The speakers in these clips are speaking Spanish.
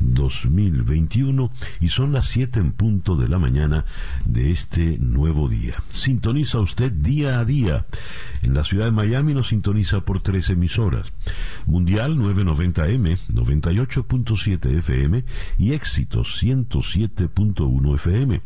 2021 y son las 7 en punto de la mañana de este nuevo día. Sintoniza usted día a día. En la ciudad de Miami nos sintoniza por tres emisoras. Mundial 990M, 98.7 FM y Éxito 107.1 FM.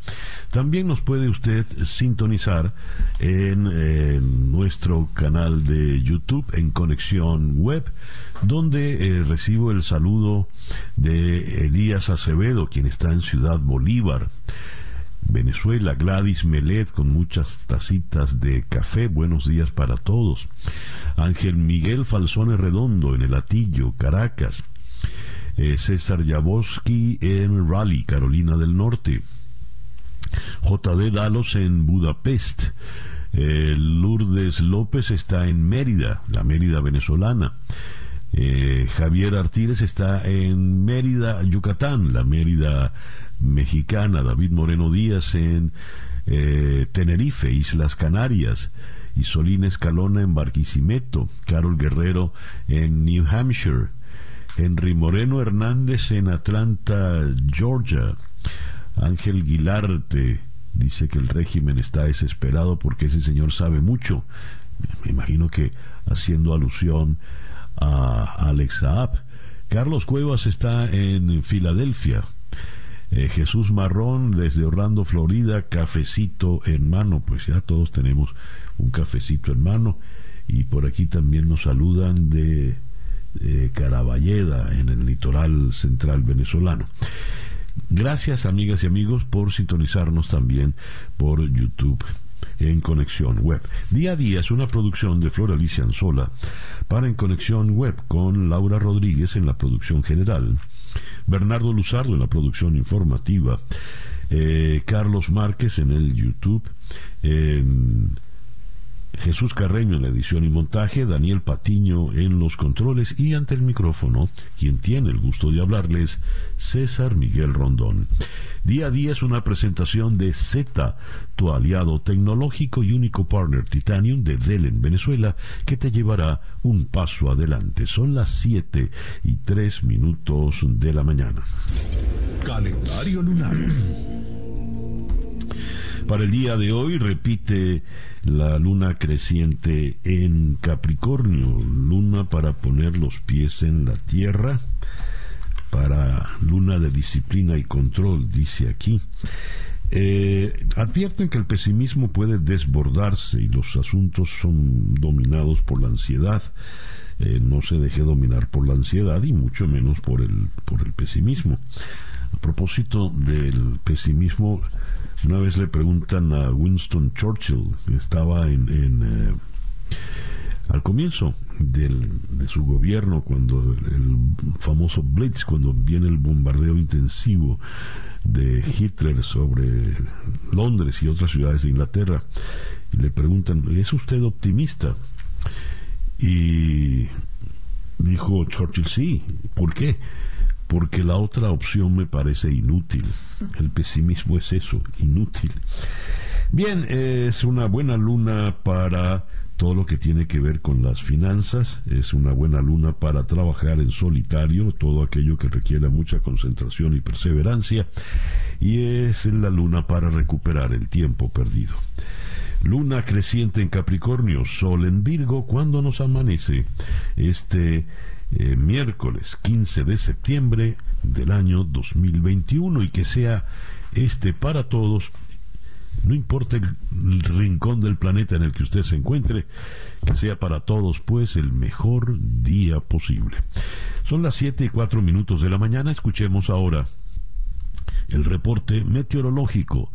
También nos puede usted sintonizar en, en nuestro canal de YouTube en Conexión Web donde eh, recibo el saludo de Elías Acevedo, quien está en Ciudad Bolívar. Venezuela, Gladys Melet con muchas tacitas de café, buenos días para todos. Ángel Miguel Falsone Redondo en el Atillo, Caracas. Eh, César Jaboski en Raleigh, Carolina del Norte. JD Dalos en Budapest. Eh, Lourdes López está en Mérida, la Mérida venezolana. Eh, Javier Artiles está en Mérida, Yucatán, la Mérida mexicana. David Moreno Díaz en eh, Tenerife, Islas Canarias. Isolina Escalona en Barquisimeto. Carol Guerrero en New Hampshire. Henry Moreno Hernández en Atlanta, Georgia. Ángel Guilarte dice que el régimen está desesperado porque ese señor sabe mucho. Me imagino que haciendo alusión Alex Saab. Carlos Cuevas está en Filadelfia. Eh, Jesús Marrón desde Orlando, Florida, cafecito en mano. Pues ya todos tenemos un cafecito en mano. Y por aquí también nos saludan de Caraballeda, en el litoral central venezolano. Gracias amigas y amigos por sintonizarnos también por YouTube en Conexión Web. Día a día es una producción de Flor Alicia Anzola. Para En Conexión Web con Laura Rodríguez en la producción general, Bernardo Luzardo en la producción informativa, eh, Carlos Márquez en el YouTube, Jesús Carreño en la edición y montaje, Daniel Patiño en los controles y ante el micrófono, quien tiene el gusto de hablarles, César Miguel Rondón. Día a día es una presentación de Z, tu aliado tecnológico y único partner Titanium de Dell en Venezuela, que te llevará un paso adelante. Son las 7 y 3 minutos de la mañana. Calendario lunar. Para el día de hoy repite la luna creciente en Capricornio, luna para poner los pies en la tierra, para luna de disciplina y control, dice aquí. Eh, advierten que el pesimismo puede desbordarse y los asuntos son dominados por la ansiedad. Eh, no se deje dominar por la ansiedad y mucho menos por el, por el pesimismo. A propósito del pesimismo, una vez le preguntan a Winston Churchill, estaba en, eh, al comienzo del, de su gobierno, cuando el, famoso Blitz, cuando viene el bombardeo intensivo de Hitler sobre Londres y otras ciudades de Inglaterra, y le preguntan, ¿es usted optimista? Y dijo Churchill, sí, ¿por qué? Porque la otra opción me parece inútil. El pesimismo es eso, inútil. Bien, es una buena luna para todo lo que tiene que ver con las finanzas, es una buena luna para trabajar en solitario, todo aquello que requiera mucha concentración y perseverancia, y es la luna para recuperar el tiempo perdido. Luna creciente en Capricornio, Sol en Virgo, cuando nos amanece este eh, miércoles 15 de septiembre del año 2021 y que sea este para todos, no importa el, rincón del planeta en el que usted se encuentre, que sea para todos pues el mejor día posible. Son las 7 y 4 minutos de la mañana, escuchemos ahora el reporte meteorológico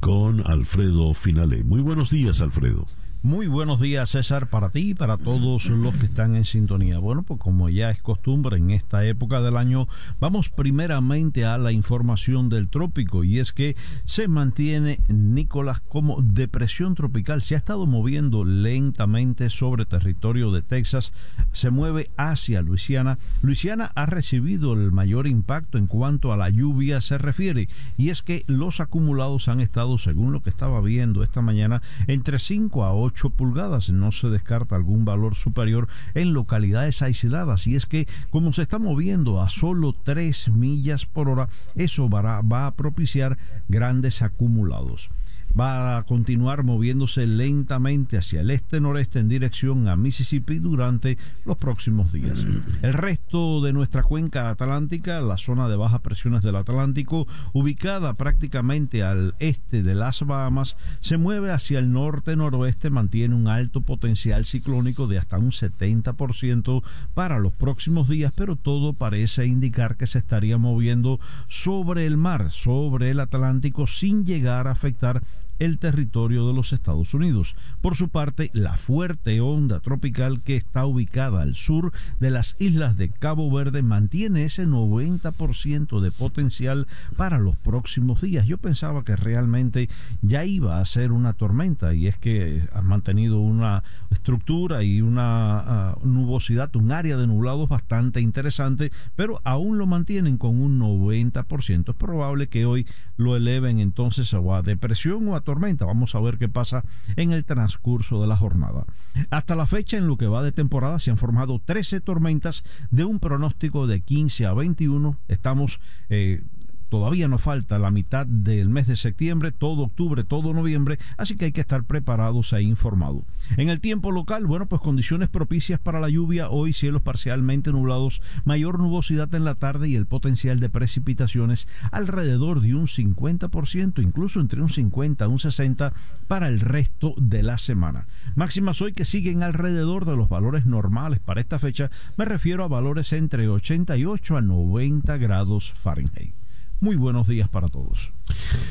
con Alfredo Finale. Muy buenos días, Alfredo. Muy buenos días, César, para ti y para todos los que están en sintonía. Bueno, pues como ya es costumbre en esta época del año, vamos primeramente a la información del trópico y es que se mantiene Nicolás como depresión tropical. Se ha estado moviendo lentamente sobre territorio de Texas, se mueve hacia Luisiana. Luisiana ha recibido el mayor impacto en cuanto a la lluvia se refiere y es que los acumulados han estado, según lo que estaba viendo esta mañana, entre 5 a 8 8 pulgadas. No se descarta algún valor superior en localidades aisladas. Y es que como se está moviendo a solo 3 millas por hora, eso va va a propiciar grandes acumulados va a continuar moviéndose lentamente hacia el este-noreste en dirección a Mississippi durante los próximos días. El resto de nuestra cuenca atlántica, la zona de bajas presiones del Atlántico, ubicada prácticamente al este de las Bahamas, se mueve hacia el norte-noroeste, mantiene un alto potencial ciclónico de hasta un 70% para los próximos días, pero todo parece indicar que se estaría moviendo sobre el mar, sobre el Atlántico, sin llegar a afectar el territorio de los Estados Unidos. Por su parte, la fuerte onda tropical que está ubicada al sur de las islas de Cabo Verde mantiene ese 90% de potencial para los próximos días. Yo pensaba que realmente ya iba a ser una tormenta y es que ha mantenido una estructura y una ah, nubosidad, un área de nublados bastante interesante, pero aún lo mantienen con un 90%. Es probable que hoy lo eleven entonces a depresión o a tormenta. Vamos a ver qué pasa en el transcurso de la jornada. Hasta la fecha, en lo que va de temporada, se han formado 13 tormentas de un pronóstico de 15 a 21. Estamos eh, Todavía nos falta la mitad del mes de septiembre, todo octubre, todo noviembre, así que hay que estar preparados e informados. En el tiempo local, bueno, pues condiciones propicias para la lluvia, hoy cielos parcialmente nublados, mayor nubosidad en la tarde y el potencial de precipitaciones alrededor de un 50%, incluso entre un 50 y un 60 para el resto de la semana. Máximas hoy que siguen alrededor de los valores normales para esta fecha, me refiero a valores entre 88 a 90 grados Fahrenheit. Muy buenos días para todos.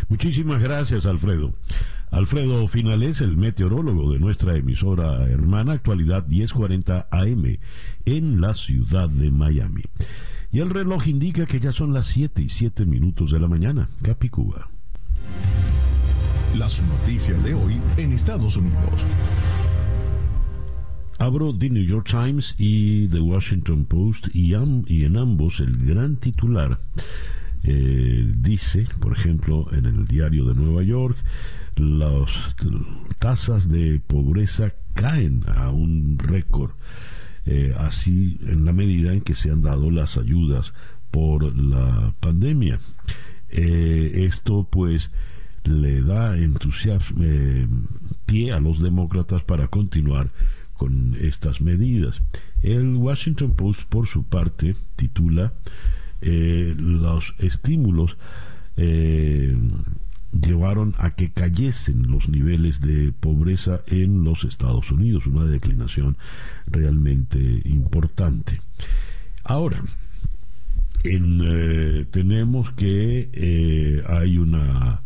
Muchísimas gracias, Alfredo. Alfredo Finales, el meteorólogo de nuestra emisora hermana Actualidad 1040 AM en la ciudad de Miami. Y el reloj indica que ya son las 7 y 7 minutos de la mañana. Capicúa. Las noticias de hoy en Estados Unidos. Abro The New York Times y The Washington Post y, y en ambos el gran titular eh, dice, por ejemplo, en el diario de Nueva York, las tasas de pobreza caen a un récord, eh, así en la medida en que se han dado las ayudas por la pandemia. Eh, esto pues le da entusiasmo, pie a los demócratas para continuar con estas medidas. El Washington Post, por su parte, titula eh, los estímulos eh, llevaron a que cayesen los niveles de pobreza en los Estados Unidos, una declinación realmente importante. Ahora, eh, tenemos que hay una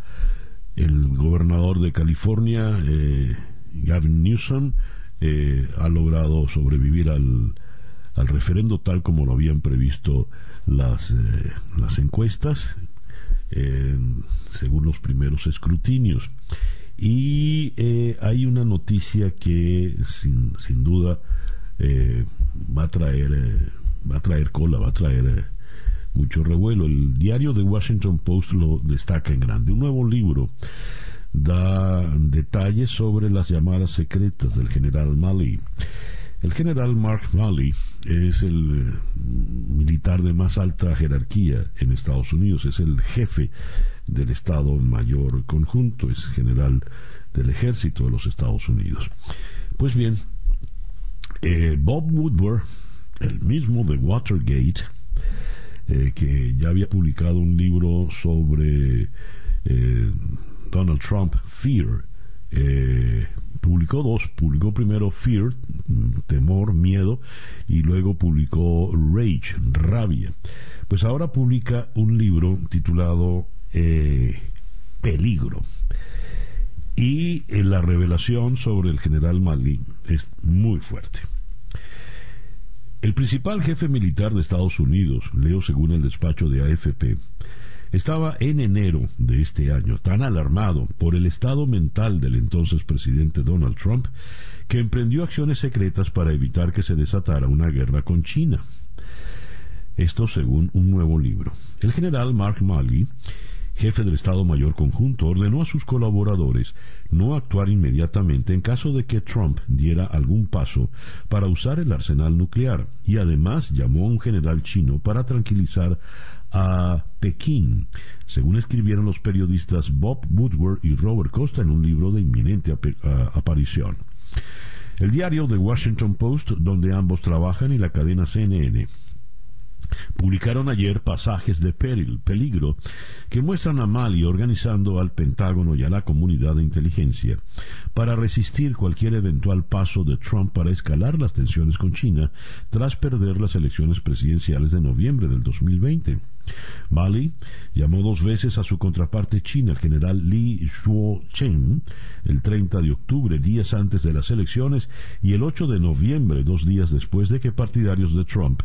el gobernador de California, Gavin Newsom, ha logrado sobrevivir al, al referendo tal como lo habían previsto las, eh, las encuestas eh, según los primeros escrutinios. Y eh, hay una noticia que sin, sin duda va a traer va a traer cola, va a traer mucho revuelo. El diario de Washington Post lo destaca en grande. Un nuevo libro da detalles sobre las llamadas secretas del general Mali el general Mark Malley es el eh, militar de más alta jerarquía en Estados Unidos, es el jefe del Estado Mayor Conjunto, es general del ejército de los Estados Unidos. Pues bien, eh, Bob Woodward, el mismo de Watergate, eh, que ya había publicado un libro sobre Donald Trump, Fear, publicó dos. Publicó primero Fear, temor, miedo, y luego publicó Rage, rabia. Pues ahora publica un libro titulado eh, Peligro. Y eh, la revelación sobre el general Mali es muy fuerte. El principal jefe militar de Estados Unidos, leo según el despacho de AFP, estaba en enero de este año tan alarmado por el estado mental del entonces presidente Donald Trump que emprendió acciones secretas para evitar que se desatara una guerra con China. Esto según un nuevo libro. El general Mark Malley jefe del Estado Mayor Conjunto, ordenó a sus colaboradores no actuar inmediatamente en caso de que Trump diera algún paso para usar el arsenal nuclear y además llamó a un general chino para tranquilizar a Pekín, según escribieron los periodistas Bob Woodward y Robert Costa en un libro de inminente aparición. El diario The Washington Post, donde ambos trabajan, y la cadena CNN publicaron ayer pasajes de peligro que muestran a Mali organizando al Pentágono y a la comunidad de inteligencia para resistir cualquier eventual paso de Trump para escalar las tensiones con China tras perder las elecciones presidenciales de noviembre del 2020. Mali llamó dos veces a su contraparte china, el general Li Shuo-chen, el 30 de octubre, días antes de las elecciones, y el 8 de noviembre, dos días después de que partidarios de Trump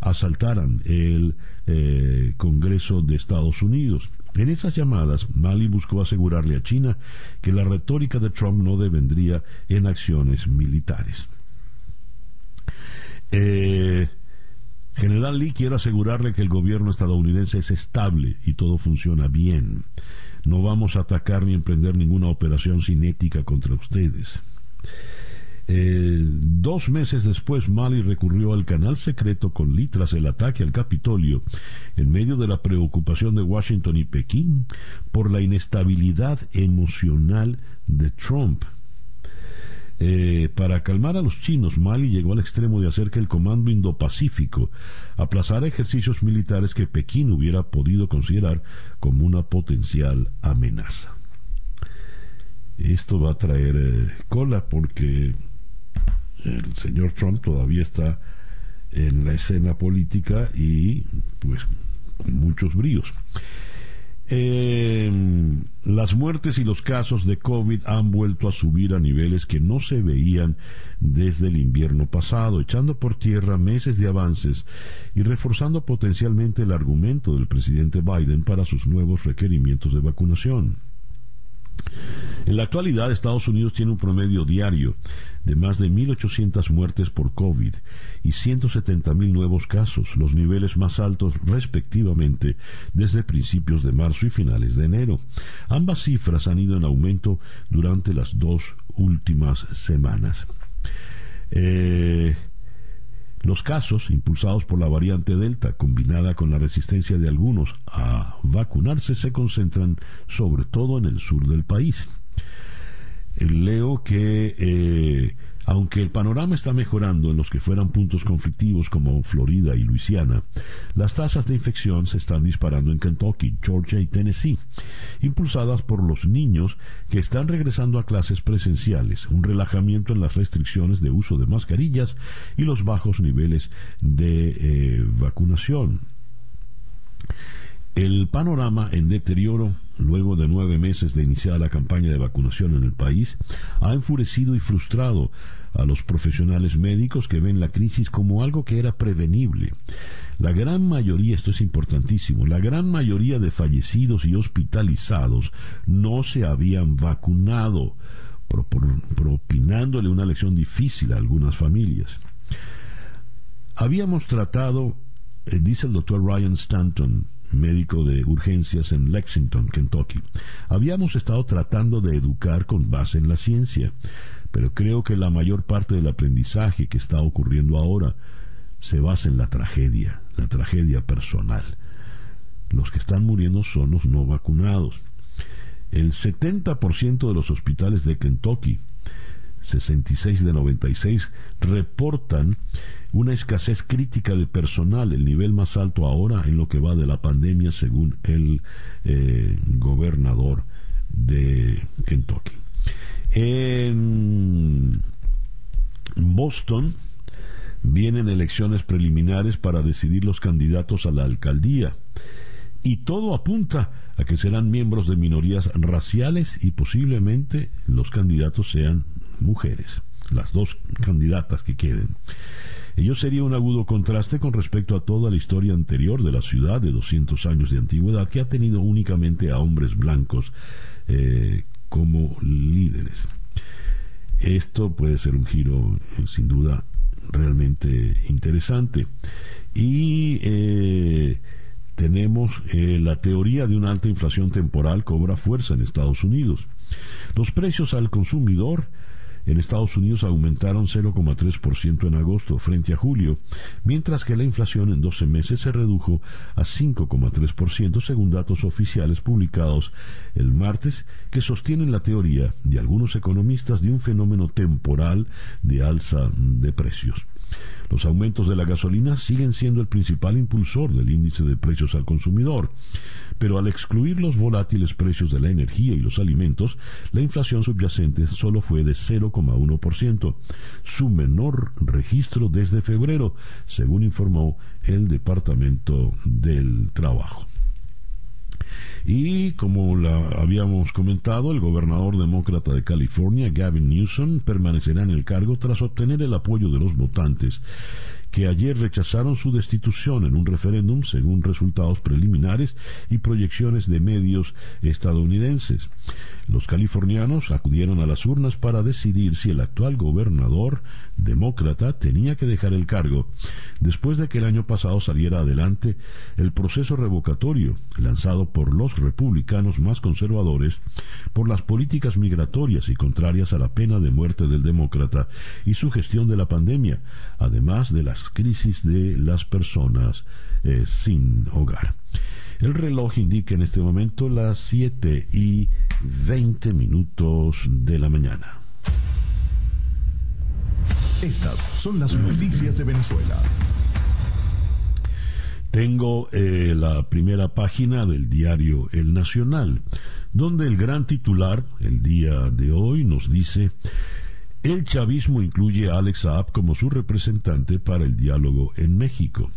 asaltaran el eh, Congreso de Estados Unidos. En esas llamadas, Mali buscó asegurarle a China que la retórica de Trump no devendría en acciones militares. Eh, General Lee quiere asegurarle que el gobierno estadounidense es estable y todo funciona bien. No vamos a atacar ni emprender ninguna operación cinética contra ustedes. Eh, dos meses después, Mali recurrió al canal secreto con Lee tras el ataque al Capitolio, en medio de la preocupación de Washington y Pekín por la inestabilidad emocional de Trump. Eh, para calmar a los chinos, Mali llegó al extremo de hacer que el Comando Indo-Pacífico aplazara ejercicios militares que Pekín hubiera podido considerar como una potencial amenaza. Esto va a traer eh, cola porque el señor Trump todavía está en la escena política y pues con muchos bríos. Em, las muertes y los casos de COVID han vuelto a subir a niveles que no se veían desde el invierno pasado, echando por tierra meses de avances y reforzando potencialmente el argumento del presidente Biden para sus nuevos requerimientos de vacunación. En la actualidad, Estados Unidos tiene un promedio diario de más de 1.800 muertes por COVID y 170.000 nuevos casos, los niveles más altos respectivamente desde principios de marzo y finales de enero. Ambas cifras han ido en aumento durante las dos últimas semanas. Eh, los casos, impulsados por la variante Delta, combinada con la resistencia de algunos a vacunarse, se concentran sobre todo en el sur del país. Leo que eh, aunque el panorama está mejorando en los que fueran puntos conflictivos como Florida y Luisiana, las tasas de infección se están disparando en Kentucky, Georgia y Tennessee, impulsadas por los niños que están regresando a clases presenciales, un relajamiento en las restricciones de uso de mascarillas y los bajos niveles de eh, vacunación. El panorama en deterioro, luego de nueve meses de iniciar la campaña de vacunación en el país, ha enfurecido y frustrado a los profesionales médicos que ven la crisis como algo que era prevenible. La gran mayoría, esto es importantísimo, la gran mayoría de fallecidos y hospitalizados no se habían vacunado, propinándole una lección difícil a algunas familias. Habíamos tratado, eh, dice el doctor Ryan Stanton, médico de urgencias en Lexington, Kentucky. Habíamos estado tratando de educar con base en la ciencia, pero creo que la mayor parte del aprendizaje que está ocurriendo ahora se basa en la tragedia, la tragedia personal. Los que están muriendo son los no vacunados. El 70% de los hospitales de Kentucky, 66 de 96, reportan una escasez crítica de personal, el nivel más alto ahora en lo que va de la pandemia, según el eh, gobernador de Kentucky. En Boston vienen elecciones preliminares para decidir los candidatos a la alcaldía y todo apunta a que serán miembros de minorías raciales y posiblemente los candidatos sean mujeres, las dos candidatas que queden. Ello sería un agudo contraste con respecto a toda la historia anterior de la ciudad de 200 años de antigüedad que ha tenido únicamente a hombres blancos eh, como líderes. Esto puede ser un giro eh, sin duda realmente interesante. Y eh, tenemos la teoría de una alta inflación temporal cobra fuerza en Estados Unidos. Los precios al consumidor en Estados Unidos aumentaron 0,3% en agosto frente a julio, mientras que la inflación en 12 meses se redujo a 5,3% según datos oficiales publicados el martes que sostienen la teoría de algunos economistas de un fenómeno temporal de alza de precios. Los aumentos de la gasolina siguen siendo el principal impulsor del índice de precios al consumidor, pero al excluir los volátiles precios de la energía y los alimentos, la inflación subyacente solo fue de 0,1%, su menor registro desde febrero, según informó el Departamento del Trabajo. Y como la habíamos comentado, el gobernador demócrata de California, Gavin Newsom, permanecerá en el cargo tras obtener el apoyo de los votantes que ayer rechazaron su destitución en un referéndum según resultados preliminares y proyecciones de medios estadounidenses. Los californianos acudieron a las urnas para decidir si el actual gobernador demócrata tenía que dejar el cargo después de que el año pasado saliera adelante el proceso revocatorio lanzado por los republicanos más conservadores por las políticas migratorias y contrarias a la pena de muerte del demócrata y su gestión de la pandemia, además de las crisis de las personas eh, sin hogar. El reloj indica en este momento las 7 y 20 minutos de la mañana. Estas son las noticias de Venezuela. Tengo eh, la primera página del diario El Nacional, donde el gran titular, el día de hoy, nos dice, el chavismo incluye a Alex Saab como su representante para el diálogo en México.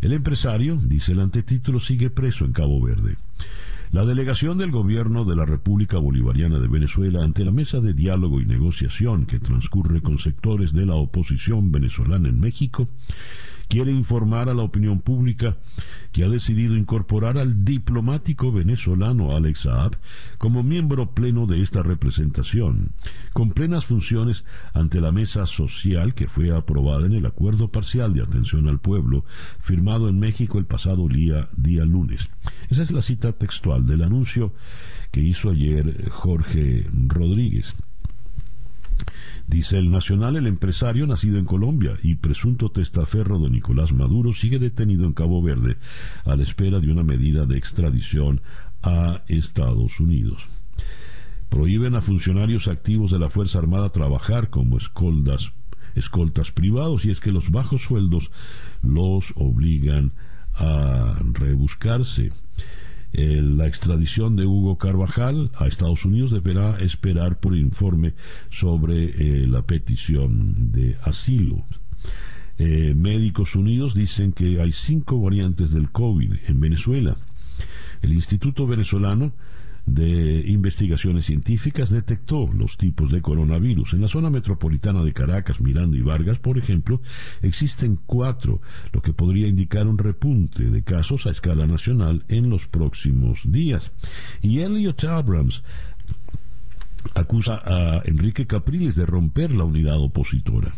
El empresario, dice el antetítulo, sigue preso en Cabo Verde. La delegación del gobierno de la República Bolivariana de Venezuela ante la mesa de diálogo y negociación que transcurre con sectores de la oposición venezolana en México quiere informar a la opinión pública que ha decidido incorporar al diplomático venezolano Alex Saab como miembro pleno de esta representación, con plenas funciones ante la mesa social que fue aprobada en el Acuerdo Parcial de Atención al Pueblo, firmado en México el pasado día, día lunes. Esa es la cita textual del anuncio que hizo ayer Jorge Rodríguez. Dice el Nacional, el empresario nacido en Colombia y presunto testaferro de Nicolás Maduro sigue detenido en Cabo Verde a la espera de una medida de extradición a Estados Unidos. Prohíben a funcionarios activos de la Fuerza Armada trabajar como escoltas, escoltas privados y es que los bajos sueldos los obligan a rebuscarse. Eh, la extradición de Hugo Carvajal a Estados Unidos deberá esperar por informe sobre eh, la petición de asilo. Eh, Médicos Unidos dicen que hay cinco variantes del COVID en Venezuela. El Instituto Venezolano de Investigaciones Científicas detectó los tipos de coronavirus. En la zona metropolitana de Caracas, Miranda y Vargas, por ejemplo, existen cuatro, lo que podría indicar un repunte de casos a escala nacional en los próximos días. Y Elliot Abrams acusa a Enrique Capriles de romper la unidad opositora.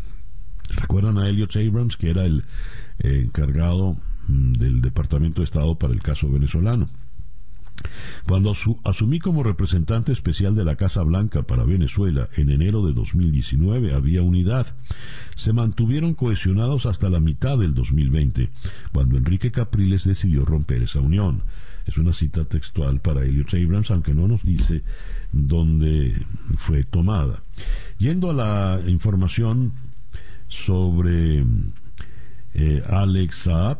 ¿Recuerdan a Elliot Abrams, que era el eh, encargado mm, del Departamento de Estado para el caso venezolano? Cuando asumí como representante especial de la Casa Blanca para Venezuela en enero de 2019 había unidad. Se mantuvieron cohesionados hasta la mitad del 2020, cuando Enrique Capriles decidió romper esa unión. Es una cita textual para Elliot Abrams, aunque no nos dice dónde fue tomada. Yendo a la información sobre eh, Alex Saab,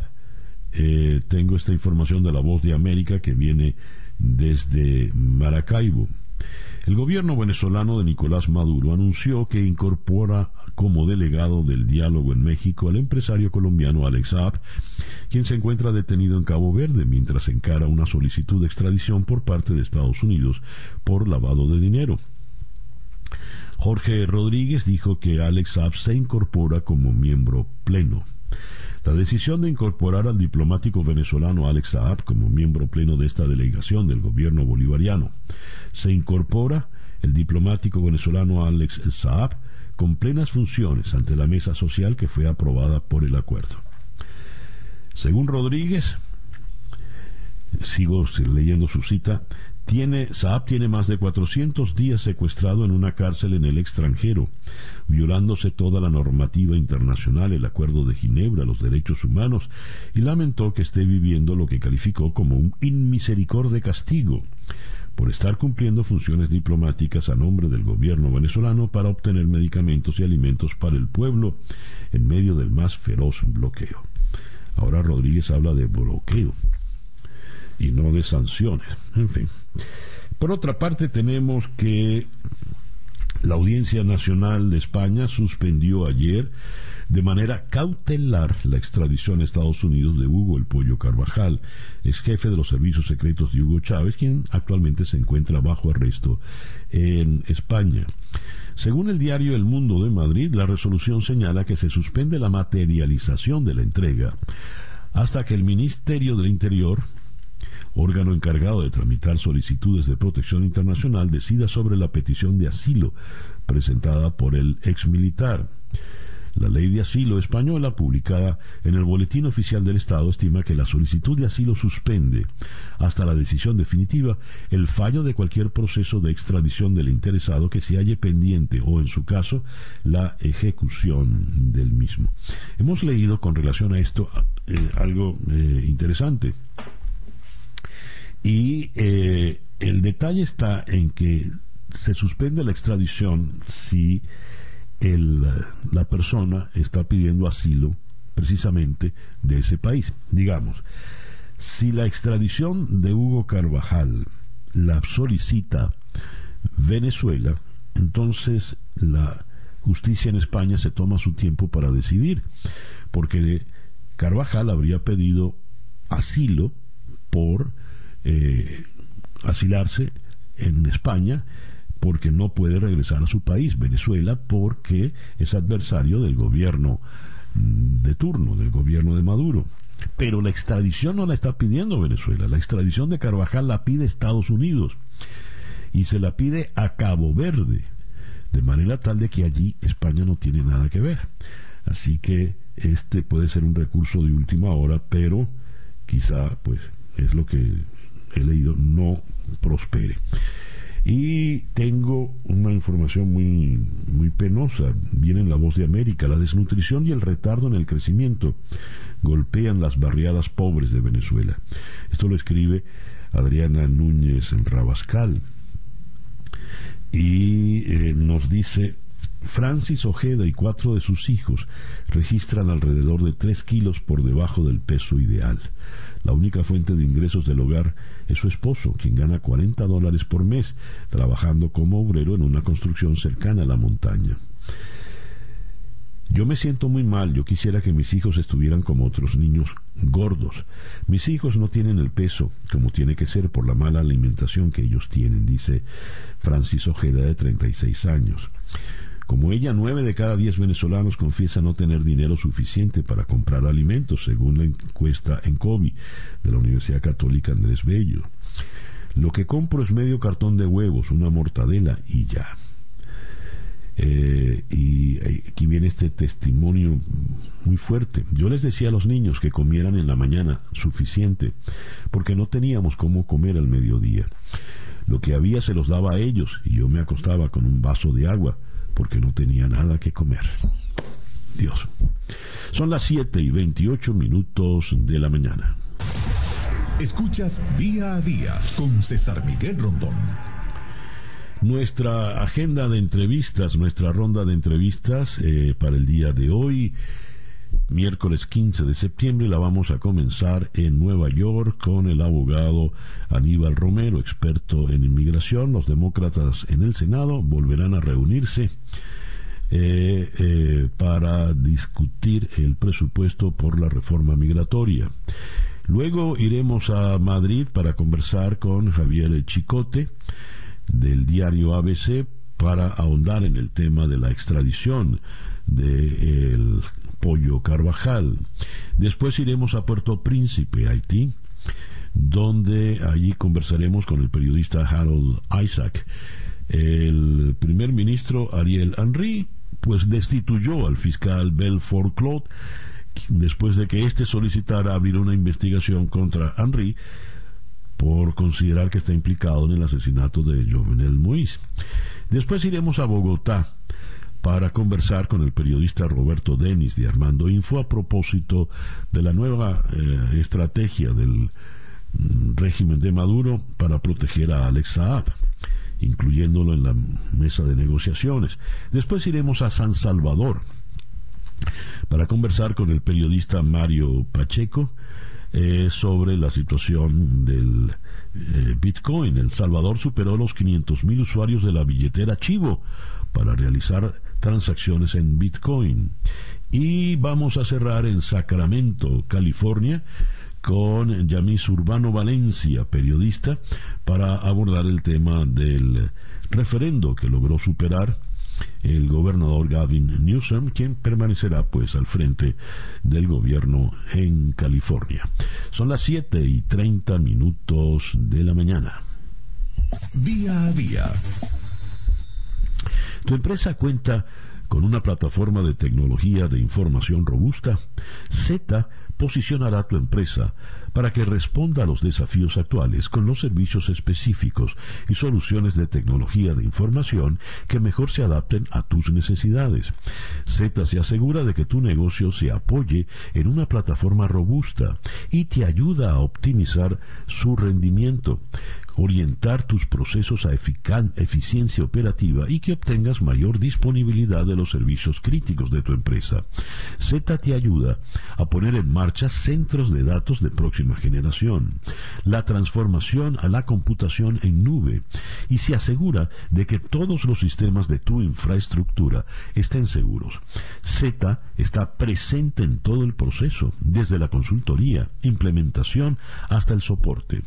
eh, tengo esta información de la voz de América que viene desde Maracaibo. El gobierno venezolano de Nicolás Maduro anunció que incorpora como delegado del diálogo en México al empresario colombiano Alex Saab, quien se encuentra detenido en Cabo Verde mientras encara una solicitud de extradición por parte de Estados Unidos por lavado de dinero. Jorge Rodríguez dijo que Alex Saab se incorpora como miembro pleno. La decisión de incorporar al diplomático venezolano Alex Saab como miembro pleno de esta delegación del gobierno bolivariano. Se incorpora el diplomático venezolano Alex Saab con plenas funciones ante la mesa social que fue aprobada por el acuerdo. Según Rodríguez, sigo leyendo su cita, Saab tiene más de 400 días secuestrado en una cárcel en el extranjero, violándose toda la normativa internacional, el Acuerdo de Ginebra, los derechos humanos, y lamentó que esté viviendo lo que calificó como un inmisericorde castigo por estar cumpliendo funciones diplomáticas a nombre del gobierno venezolano para obtener medicamentos y alimentos para el pueblo en medio del más feroz bloqueo. Ahora Rodríguez habla de bloqueo y no de sanciones. En fin. Por otra parte, tenemos que la Audiencia Nacional de España suspendió ayer de manera cautelar la extradición a Estados Unidos de Hugo el Pollo Carvajal, ex jefe de los servicios secretos de Hugo Chávez, quien actualmente se encuentra bajo arresto en España. Según el diario El Mundo de Madrid, la resolución señala que se suspende la materialización de la entrega hasta que el Ministerio del Interior órgano encargado de tramitar solicitudes de protección internacional, decida sobre la petición de asilo presentada por el ex militar. La ley de asilo española, publicada en el Boletín Oficial del Estado, estima que la solicitud de asilo suspende, hasta la decisión definitiva, el fallo de cualquier proceso de extradición del interesado que se halle pendiente o, en su caso, la ejecución del mismo. Hemos leído con relación a esto eh, algo eh, interesante. Y eh, el detalle está en que se suspende la extradición si la persona está pidiendo asilo precisamente de ese país. Digamos, si la extradición de Hugo Carvajal la solicita Venezuela, entonces la justicia en España se toma su tiempo para decidir, porque Carvajal habría pedido asilo por eh, asilarse en España porque no puede regresar a su país, Venezuela, porque es adversario del gobierno mm, de turno, del gobierno de Maduro. Pero la extradición no la está pidiendo Venezuela, la extradición de Carvajal la pide Estados Unidos y se la pide a Cabo Verde, de manera tal de que allí España no tiene nada que ver. Así que este puede ser un recurso de última hora, pero quizá pues es lo que he leído no prospere. Y tengo una información muy, muy penosa. Viene en la voz de América. La desnutrición y el retardo en el crecimiento golpean las barriadas pobres de Venezuela. Esto lo escribe Adriana Núñez Rabascal. Y eh, nos dice, Francis Ojeda y cuatro de sus hijos registran alrededor de tres kilos por debajo del peso ideal. La única fuente de ingresos del hogar es su esposo, quien gana 40 dólares por mes trabajando como obrero en una construcción cercana a la montaña. Yo me siento muy mal, yo quisiera que mis hijos estuvieran como otros niños gordos. Mis hijos no tienen el peso como tiene que ser por la mala alimentación que ellos tienen, dice Francis Ojeda de 36 años. Como ella, nueve de cada diez venezolanos confiesan no tener dinero suficiente para comprar alimentos, según la encuesta en COVID de la Universidad Católica Andrés Bello. Lo que compro es medio cartón de huevos, una mortadela y ya. Eh, y eh, aquí viene este testimonio muy fuerte. Yo les decía a los niños que comieran en la mañana suficiente, porque no teníamos cómo comer al mediodía. Lo que había se los daba a ellos y yo me acostaba con un vaso de agua porque no tenía nada que comer. Dios. Son las 7 y 28 minutos de la mañana. Escuchas día a día con César Miguel Rondón. Nuestra agenda de entrevistas, nuestra ronda de entrevistas eh, para el día de hoy miércoles 15 de septiembre. La vamos a comenzar en Nueva York con el abogado Aníbal Romero, experto en inmigración. Los demócratas en el Senado volverán a reunirse. Eh, eh, para discutir el presupuesto por la reforma migratoria. Luego iremos a Madrid para conversar con Javier Chicote del diario ABC para ahondar en el tema de la extradición del pollo Carvajal. Después iremos a Puerto Príncipe, Haití, donde allí conversaremos con el periodista Harold Isaac. El primer ministro Ariel Henry pues destituyó al fiscal Belfort Claude después de que éste solicitara abrir una investigación contra Henry por considerar que está implicado en el asesinato de Jovenel Moïse. Después iremos a Bogotá para conversar con el periodista Roberto Denis de Armando Info a propósito de la nueva eh, estrategia del mm, régimen de Maduro para proteger a Alex Saab, incluyéndolo en la mesa de negociaciones. Después iremos a San Salvador para conversar con el periodista Mario Pacheco eh, sobre la situación del eh, Bitcoin. El Salvador superó los 500 mil usuarios de la billetera Chivo para realizar transacciones en Bitcoin. Y vamos a cerrar en Sacramento, California, con Yamis Urbano Valencia, periodista, para abordar el tema del referendo que logró superar el gobernador Gavin Newsom, quien permanecerá pues al frente del gobierno en California. Son las 7 y 30 minutos de la mañana. Día a día. Tu empresa cuenta con una plataforma de tecnología de información robusta. Z posicionará tu empresa para que responda a los desafíos actuales con los servicios específicos y soluciones de tecnología de información que mejor se adapten a tus necesidades. Z se asegura de que tu negocio se apoye en una plataforma robusta y te ayuda a optimizar su rendimiento orientar tus procesos a eficiencia operativa y que obtengas mayor disponibilidad de los servicios críticos de tu empresa. Z te ayuda a poner en marcha centros de datos de próxima generación, la transformación a la computación en nube y se asegura de que todos los sistemas de tu infraestructura estén seguros. Z está presente en todo el proceso, desde la consultoría, implementación hasta el soporte.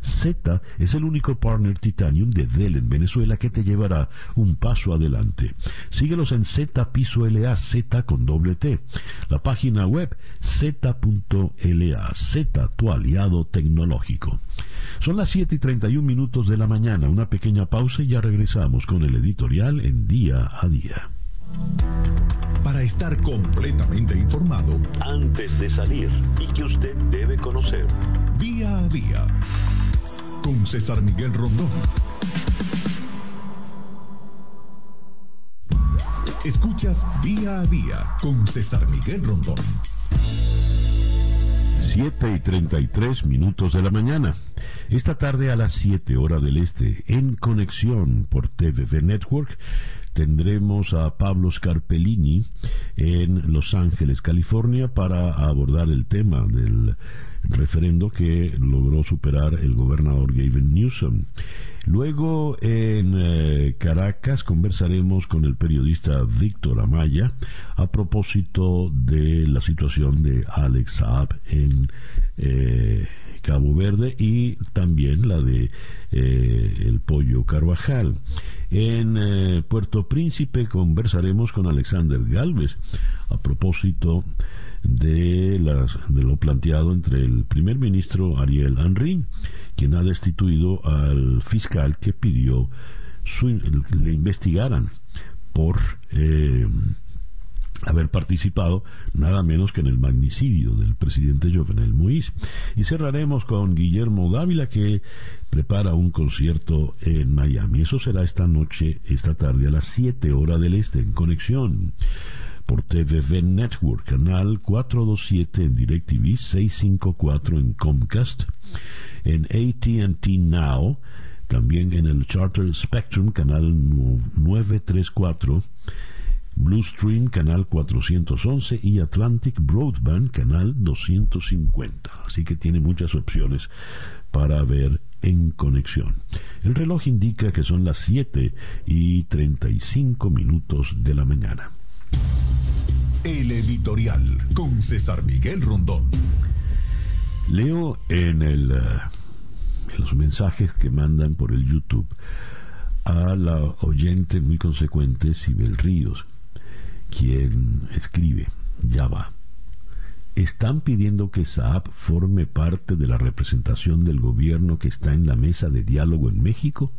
Z es es el único partner Titanium de Dell en Venezuela que te llevará un paso adelante. Síguelos en Z Piso LA, Z con doble T. La página web z.la, Z, tu aliado tecnológico. Son las 7 y 31 minutos de la mañana, una pequeña pausa y ya regresamos con el editorial en día a día. Para estar completamente informado antes de salir y que usted debe conocer. Día a día con César Miguel Rondón. Escuchas día a día con César Miguel Rondón. 7 y 33 minutos de la mañana. Esta tarde a las 7 horas del este, en conexión por TVV Network, tendremos a Pablo Scarpellini en Los Ángeles, California, para abordar el tema del referendo que logró superar el gobernador Gavin Newsom. Luego en eh, Caracas conversaremos con el periodista Víctor Amaya a propósito de la situación de Alex Saab en eh, Cabo Verde y también la de eh, el pollo Carvajal. En Puerto Príncipe conversaremos con Alexander Galvez a propósito de, las, de lo planteado entre el primer ministro Ariel Henry, quien ha destituido al fiscal que pidió su, le investigaran por eh, haber participado nada menos que en el magnicidio del presidente Jovenel Moïse. Y cerraremos con Guillermo Dávila que prepara un concierto en Miami. Eso será esta noche, esta tarde a las 7 horas del este en conexión por TVV Network, canal 427 en DirecTV, 654 en Comcast, en ATT Now, también en el Charter Spectrum, canal 934, Blue Stream canal 411 y Atlantic Broadband canal 250. Así que tiene muchas opciones para ver en conexión. El reloj indica que son las 7 y 35 minutos de la mañana. El editorial con César Miguel Rondón. Leo en, el, eh, en los mensajes que mandan por el YouTube a la oyente muy consecuente Sibel Ríos quien escribe, ya va. Están pidiendo que Saab forme parte de la representación del gobierno que está en la mesa de diálogo en México.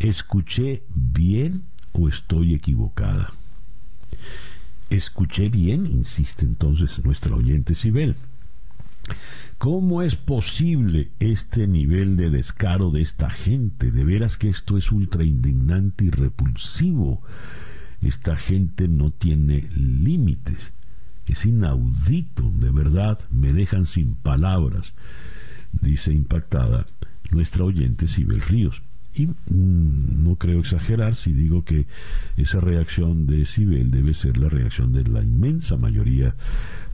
¿Escuché bien o estoy equivocada? ¿Escuché bien? insiste entonces nuestra oyente Sibel. ¿Cómo es posible este nivel de descaro de esta gente? De veras que esto es ultra indignante y repulsivo. Esta gente no tiene límites. Es inaudito, de verdad, me dejan sin palabras, dice impactada nuestra oyente Sibel Ríos. Y mm, no creo exagerar si digo que esa reacción de Sibel debe ser la reacción de la inmensa mayoría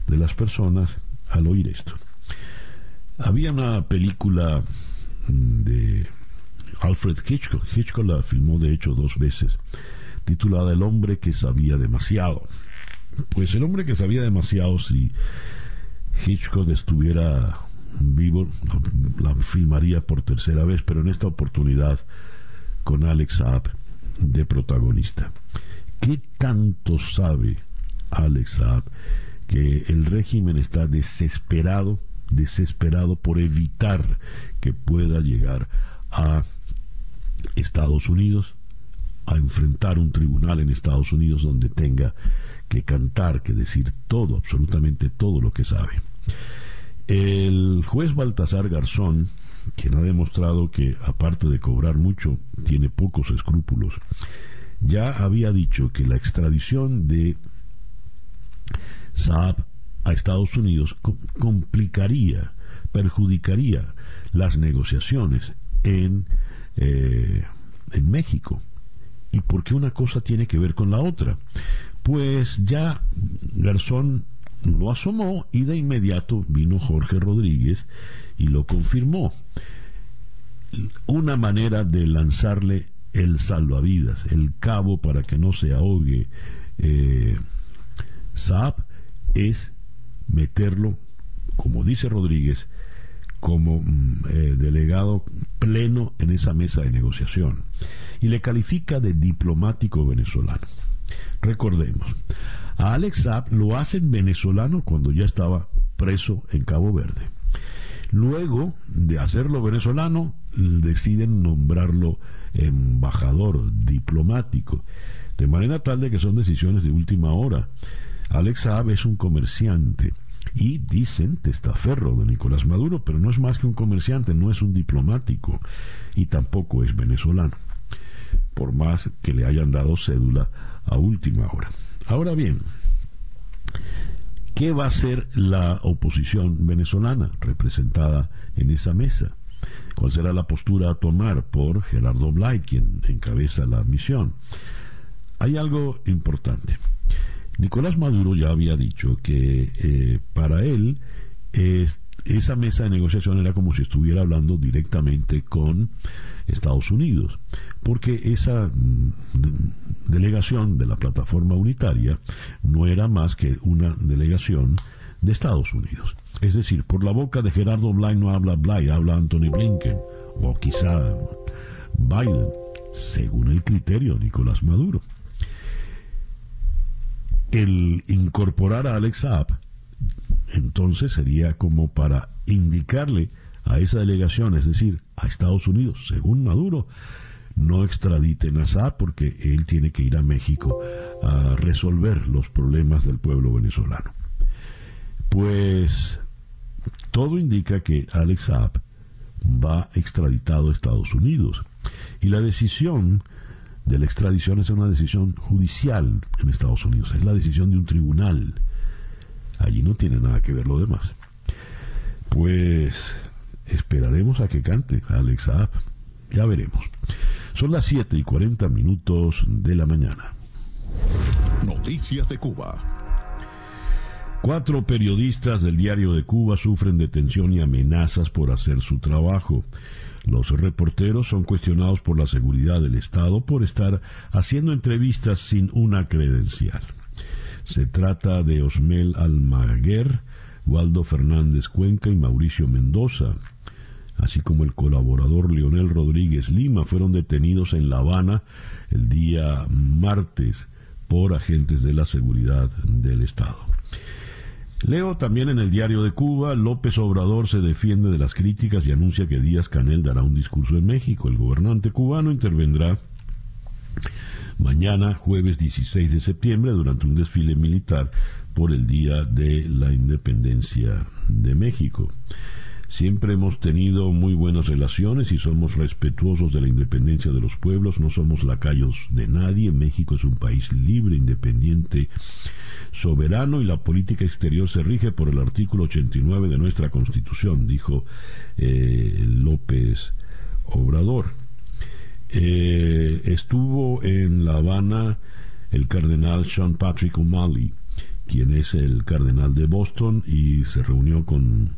de las personas al oír esto. Había una película mm, de Alfred Hitchcock, Hitchcock la filmó de hecho dos veces, titulada El hombre que sabía demasiado. Pues el hombre que sabía demasiado, si Hitchcock estuviera vivo, la filmaría por tercera vez, pero en esta oportunidad con Alex Saab de protagonista. ¿Qué tanto sabe Alex Saab que el régimen está desesperado, desesperado por evitar que pueda llegar a Estados Unidos? A enfrentar un tribunal en Estados Unidos donde tenga que cantar, que decir todo, absolutamente todo lo que sabe. El juez Baltasar Garzón, quien ha demostrado que aparte de cobrar mucho, tiene pocos escrúpulos, ya había dicho que la extradición de Saab a Estados Unidos complicaría, perjudicaría las negociaciones en, eh, en México ¿Y por qué una cosa tiene que ver con la otra? Pues ya Garzón lo asomó y de inmediato vino Jorge Rodríguez y lo confirmó. Una manera de lanzarle el salvavidas, el cabo para que no se ahogue eh, Saab, es meterlo, como dice Rodríguez, como mm, eh, delegado pleno en esa mesa de negociación y le califica de diplomático venezolano. Recordemos, a Alex Saab lo hacen venezolano cuando ya estaba preso en Cabo Verde. Luego de hacerlo venezolano, deciden nombrarlo embajador diplomático, de manera tal de que son decisiones de última hora. Alex Saab es un comerciante y dicen testaferro de Nicolás Maduro, pero no es más que un comerciante, no es un diplomático y tampoco es venezolano, por más que le hayan dado cédula a última hora. Ahora bien, ¿qué va a ser la oposición venezolana representada en esa mesa? ¿Cuál será la postura a tomar por Gerardo Blay, quien encabeza la misión? Hay algo importante. Nicolás Maduro ya había dicho que eh, para él esa mesa de negociación era como si estuviera hablando directamente con Estados Unidos, porque esa mm, delegación de la plataforma unitaria no era más que una delegación de Estados Unidos. Es decir, por la boca de Gerardo Blay no habla Blay, habla Anthony Blinken, o quizá Biden, según el criterio de Nicolás Maduro el incorporar a Alex Saab, entonces sería como para indicarle a esa delegación, es decir, a Estados Unidos, según Maduro, no extraditen a Saab porque él tiene que ir a México a resolver los problemas del pueblo venezolano. Pues todo indica que Alex Saab va extraditado a Estados Unidos y la decisión de la extradición es una decisión judicial en Estados Unidos, es la decisión de un tribunal. Allí no tiene nada que ver lo demás. Pues esperaremos a que cante Alex Saab. Ya veremos. Son las 7 y 40 minutos de la mañana. Noticias de Cuba. Cuatro periodistas del Diario de Cuba sufren detención y amenazas por hacer su trabajo. Los reporteros son cuestionados por la seguridad del Estado por estar haciendo entrevistas sin una credencial. Se trata de Osmel Almaguer, Waldo Fernández Cuenca y Mauricio Mendoza, así como el colaborador Leonel Rodríguez Lima, fueron detenidos en La Habana el día martes por agentes de la seguridad del Estado. Leo también en el diario de Cuba, López Obrador se defiende de las críticas y anuncia que Díaz Canel dará un discurso en México. El gobernante cubano intervendrá mañana, jueves 16 de septiembre, durante un desfile militar por el Día de la Independencia de México. Siempre hemos tenido muy buenas relaciones y somos respetuosos de la independencia de los pueblos, no somos lacayos de nadie. México es un país libre, independiente, soberano y la política exterior se rige por el artículo 89 de nuestra Constitución, dijo eh, López Obrador. Eh, estuvo en La Habana el cardenal Sean Patrick O'Malley, quien es el cardenal de Boston, y se reunió con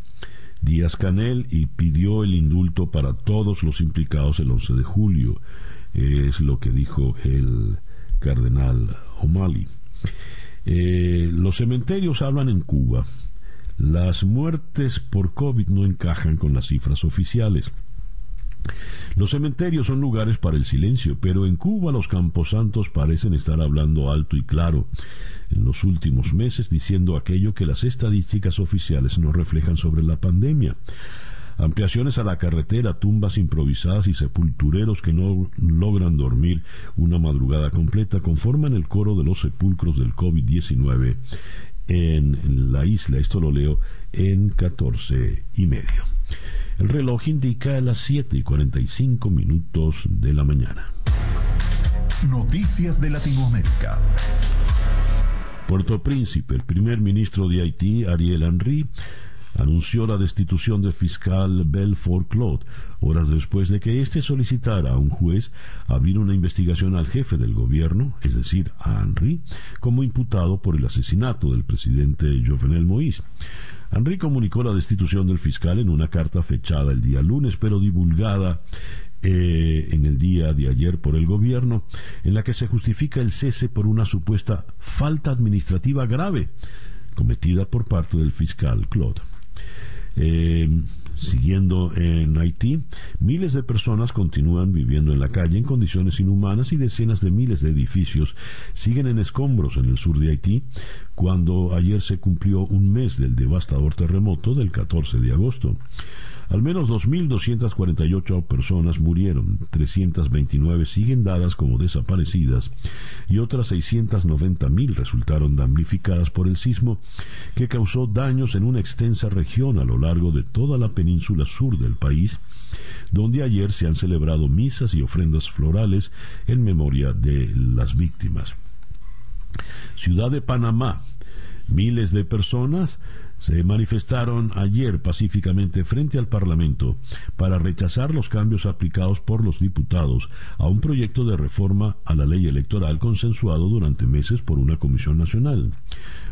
Díaz Canel y pidió el indulto para todos los implicados el 11 de julio. Es lo que dijo el cardenal O'Malley. Eh, los cementerios hablan en Cuba. Las muertes por COVID no encajan con las cifras oficiales. Los cementerios son lugares para el silencio, pero en Cuba los camposantos parecen estar hablando alto y claro en los últimos meses diciendo aquello que las estadísticas oficiales no reflejan sobre la pandemia. Ampliaciones a la carretera, tumbas improvisadas y sepultureros que no logran dormir una madrugada completa conforman el coro de los sepulcros del COVID-19 en la isla. Esto lo leo en 14 y medio. El reloj indica las 7 y 45 minutos de la mañana. Noticias de Latinoamérica. Puerto Príncipe, el primer ministro de Haití, Ariel Henry, anunció la destitución del fiscal Belfort Claude, horas después de que éste solicitara a un juez abrir una investigación al jefe del gobierno, es decir, a Henry, como imputado por el asesinato del presidente Jovenel Moïse. Henry comunicó la destitución del fiscal en una carta fechada el día lunes, pero divulgada eh, en el día de ayer por el gobierno, en la que se justifica el cese por una supuesta falta administrativa grave cometida por parte del fiscal Claude. Eh, siguiendo en Haití, miles de personas continúan viviendo en la calle en condiciones inhumanas y decenas de miles de edificios siguen en escombros en el sur de Haití, cuando ayer se cumplió un mes del devastador terremoto del 14 de agosto. Al menos 2.248 personas murieron, 329 siguen dadas como desaparecidas y otras 690.000 resultaron damnificadas por el sismo que causó daños en una extensa región a lo largo de toda la península sur del país, donde ayer se han celebrado misas y ofrendas florales en memoria de las víctimas. Ciudad de Panamá. Miles de personas se manifestaron ayer pacíficamente frente al Parlamento para rechazar los cambios aplicados por los diputados a un proyecto de reforma a la ley electoral consensuado durante meses por una comisión nacional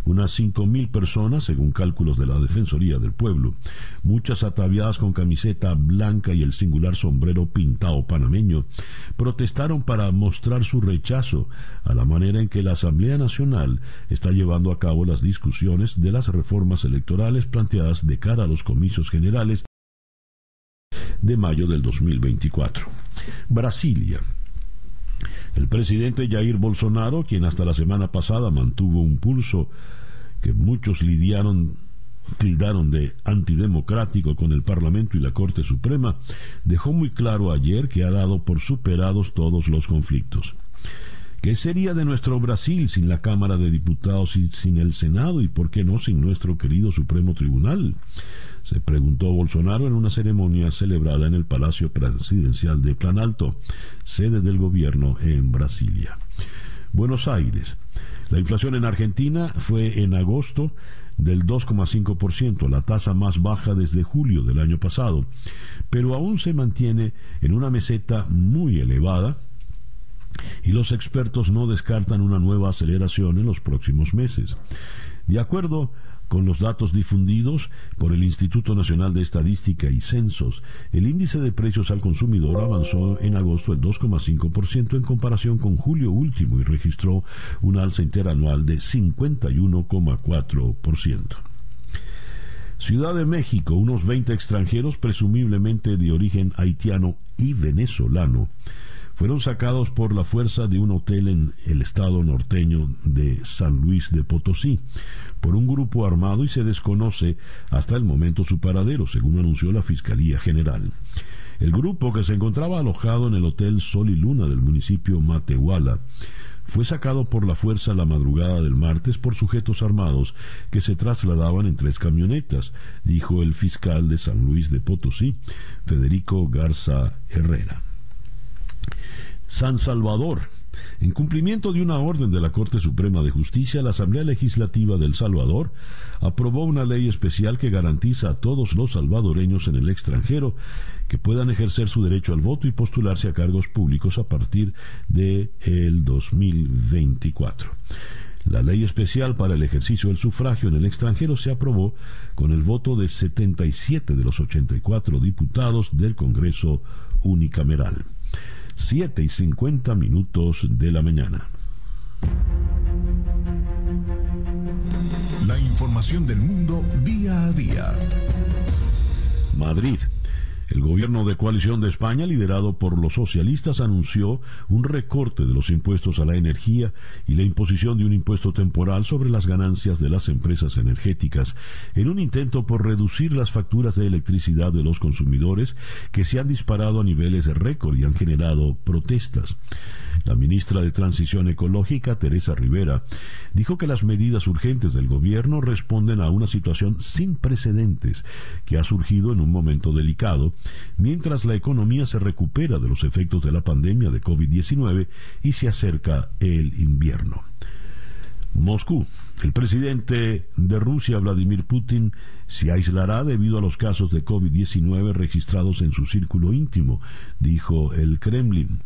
unas 5.000 personas, según cálculos de la Defensoría del Pueblo, muchas ataviadas con camiseta blanca y el singular sombrero pintado panameño, protestaron para mostrar su rechazo a la manera en que la Asamblea Nacional está llevando a cabo las discusiones de las reformas electorales planteadas de cara a los comicios generales de mayo del 2024. Brasilia. El presidente Jair Bolsonaro, quien hasta la semana pasada mantuvo un pulso que muchos lidiaron tildaron de antidemocrático con el Parlamento y la Corte Suprema, dejó muy claro ayer que ha dado por superados todos los conflictos. ¿Qué sería de nuestro Brasil sin la Cámara de Diputados y sin el Senado y por qué no sin nuestro querido Supremo Tribunal? Se preguntó Bolsonaro en una ceremonia celebrada en el Palacio Presidencial de Planalto, sede del gobierno en Brasilia. Buenos Aires. La inflación en Argentina fue en agosto del 2,5%, la tasa más baja desde julio del año pasado, pero aún se mantiene en una meseta muy elevada y los expertos no descartan una nueva aceleración en los próximos meses. De acuerdo con los datos difundidos por el Instituto Nacional de Estadística y Censos, el índice de precios al consumidor avanzó en agosto el 2,5% en comparación con julio último y registró un alza interanual de 51,4%. Ciudad de México, unos 20 extranjeros, presumiblemente de origen haitiano y venezolano, fueron sacados por la fuerza de un hotel en el estado norteño de San Luis de Potosí por un grupo armado y se desconoce hasta el momento su paradero, según anunció la Fiscalía General. El grupo, que se encontraba alojado en el Hotel Sol y Luna del municipio Matehuala, fue sacado por la fuerza la madrugada del martes por sujetos armados que se trasladaban en tres camionetas, dijo el fiscal de San Luis de Potosí, Federico Garza Herrera. San Salvador. En cumplimiento de una orden de la Corte Suprema de Justicia, la Asamblea Legislativa del Salvador aprobó una ley especial que garantiza a todos los salvadoreños en el extranjero que puedan ejercer su derecho al voto y postularse a cargos públicos a partir de el 2024. La ley especial para el ejercicio del sufragio en el extranjero se aprobó con el voto de 77 de los 84 diputados del Congreso unicameral. 7 y 50 minutos de la mañana. La información del mundo día a día. Madrid. El gobierno de coalición de España, liderado por los socialistas, anunció un recorte de los impuestos a la energía y la imposición de un impuesto temporal sobre las ganancias de las empresas energéticas, en un intento por reducir las facturas de electricidad de los consumidores que se han disparado a niveles de récord y han generado protestas. La ministra de Transición Ecológica, Teresa Rivera, dijo que las medidas urgentes del gobierno responden a una situación sin precedentes que ha surgido en un momento delicado, mientras la economía se recupera de los efectos de la pandemia de COVID-19 y se acerca el invierno. Moscú. El presidente de Rusia, Vladimir Putin, se aislará debido a los casos de COVID-19 registrados en su círculo íntimo, dijo el Kremlin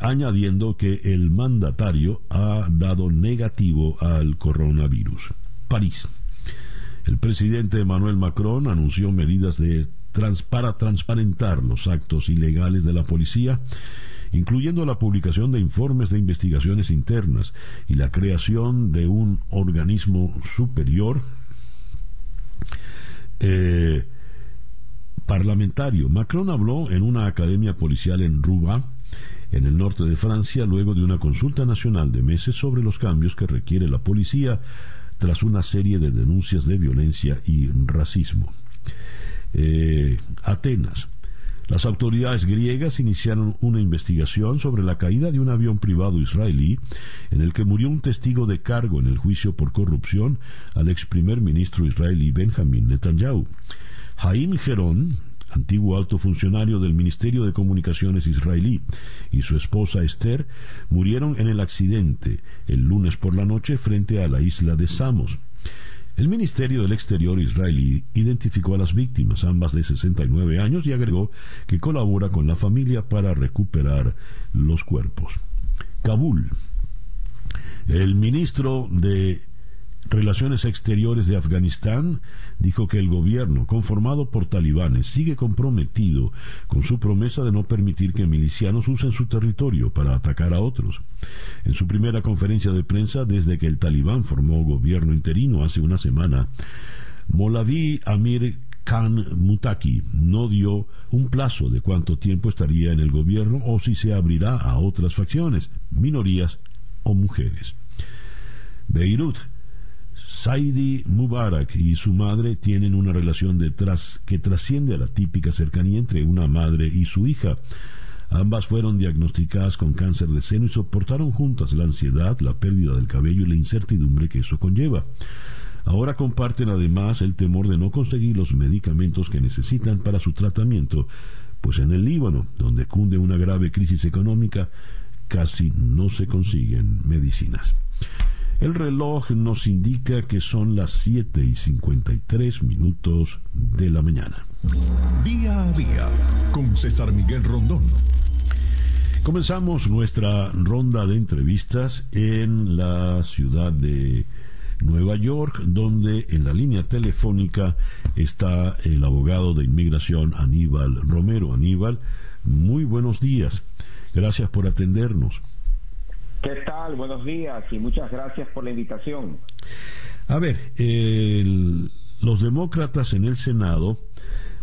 añadiendo que el mandatario ha dado negativo al coronavirus. París. El presidente Emmanuel Macron anunció medidas de para transparentar los actos ilegales de la policía, incluyendo la publicación de informes de investigaciones internas y la creación de un organismo superior eh, parlamentario. Macron habló en una academia policial en Rouen en el norte de Francia luego de una consulta nacional de meses sobre los cambios que requiere la policía tras una serie de denuncias de violencia y racismo. Eh, Atenas. Las autoridades griegas iniciaron una investigación sobre la caída de un avión privado israelí en el que murió un testigo de cargo en el juicio por corrupción al ex primer ministro israelí Benjamin Netanyahu. Haim Geron, antiguo alto funcionario del Ministerio de Comunicaciones israelí, y su esposa Esther murieron en el accidente el lunes por la noche frente a la isla de Samos. El Ministerio del Exterior israelí identificó a las víctimas, ambas de 69 años, y agregó que colabora con la familia para recuperar los cuerpos. Kabul. El ministro de Relaciones Exteriores de Afganistán dijo que el gobierno, conformado por talibanes, sigue comprometido con su promesa de no permitir que milicianos usen su territorio para atacar a otros. En su primera conferencia de prensa desde que el talibán formó gobierno interino hace una semana, Molavi Amir Khan Mutaki no dio un plazo de cuánto tiempo estaría en el gobierno o si se abrirá a otras facciones, minorías o mujeres. Beirut Saidi Mubarak y su madre tienen una relación detrás que trasciende a la típica cercanía entre una madre y su hija. Ambas fueron diagnosticadas con cáncer de seno y soportaron juntas la ansiedad, la pérdida del cabello y la incertidumbre que eso conlleva. Ahora comparten además el temor de no conseguir los medicamentos que necesitan para su tratamiento, pues en el Líbano, donde cunde una grave crisis económica, casi no se consiguen medicinas. El reloj nos indica que son las 7 y 53 minutos de la mañana. Día a día con César Miguel Rondón. Comenzamos nuestra ronda de entrevistas en la ciudad de Nueva York, donde en la línea telefónica está el abogado de inmigración Aníbal Romero. Aníbal, muy buenos días. Gracias por atendernos. ¿Qué tal? Buenos días y muchas gracias por la invitación. A ver, los demócratas en el Senado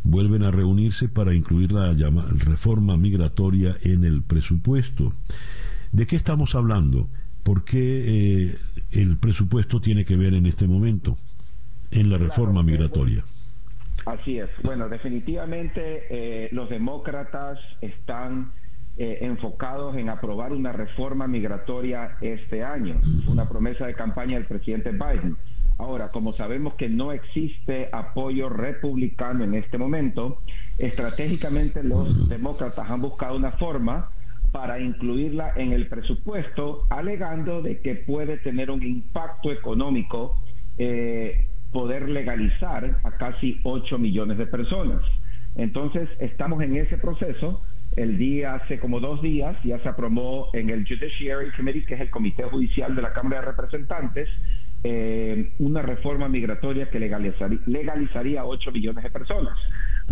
vuelven a reunirse para incluir la reforma migratoria en el presupuesto. ¿De qué estamos hablando? ¿Por qué eh, el presupuesto tiene que ver en este momento en la reforma migratoria? Así es. Bueno, definitivamente eh, los demócratas están eh, enfocados en aprobar una reforma migratoria este año, una promesa de campaña del presidente Biden. Ahora, como sabemos que no existe apoyo republicano en este momento, estratégicamente los demócratas han buscado una forma para incluirla en el presupuesto, alegando de que puede tener un impacto económico eh, poder legalizar a casi 8 millones de personas. Entonces, estamos en ese proceso. El día, hace como dos días, ya se aprobó en el Judiciary Committee, que es el Comité Judicial de la Cámara de Representantes, eh, una reforma migratoria que legalizaría, legalizaría 8 millones de personas.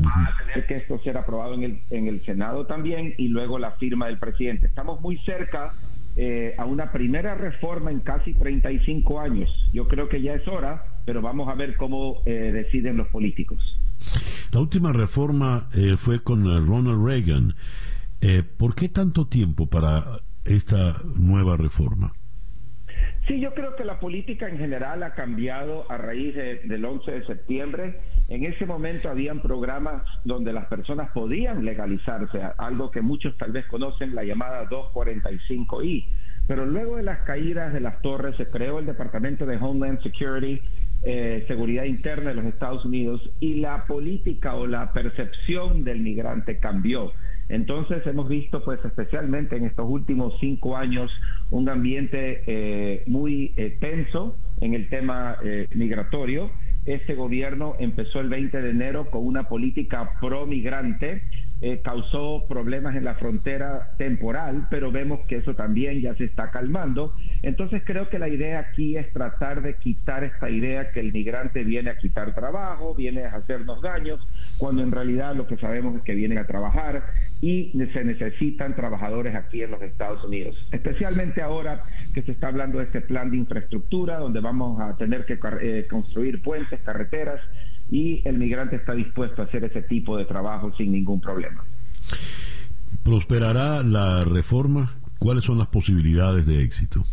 Va a tener que esto ser aprobado en el, en el Senado también y luego la firma del presidente. Estamos muy cerca eh, a una primera reforma en casi 35 años. Yo creo que ya es hora, pero vamos a ver cómo eh, deciden los políticos. La última reforma fue con Ronald Reagan. ¿Por qué tanto tiempo para esta nueva reforma? Sí, yo creo que la política en general ha cambiado a raíz del 11 de septiembre. En ese momento habían programas donde las personas podían legalizarse, algo que muchos tal vez conocen, la llamada 245I. Pero luego de las caídas de las torres se creó el Departamento de Homeland Security, eh, Seguridad Interna de los Estados Unidos, y la política o la percepción del migrante cambió. Entonces hemos visto, pues especialmente en estos últimos cinco años, un ambiente eh, muy eh, tenso en el tema eh, migratorio. Este gobierno empezó el 20 de enero con una política pro-migrante eh, causó problemas en la frontera temporal, pero vemos que eso también ya se está calmando. Entonces creo que la idea aquí es tratar de quitar esta idea que el migrante viene a quitar trabajo, viene a hacernos daños, cuando en realidad lo que sabemos es que vienen a trabajar y se necesitan trabajadores aquí en los Estados Unidos. Especialmente ahora que se está hablando de este plan de infraestructura, donde vamos a tener que eh, construir puentes, carreteras, y el migrante está dispuesto a hacer ese tipo de trabajo sin ningún problema. ¿Prosperará la reforma? ¿Cuáles son las posibilidades de éxito?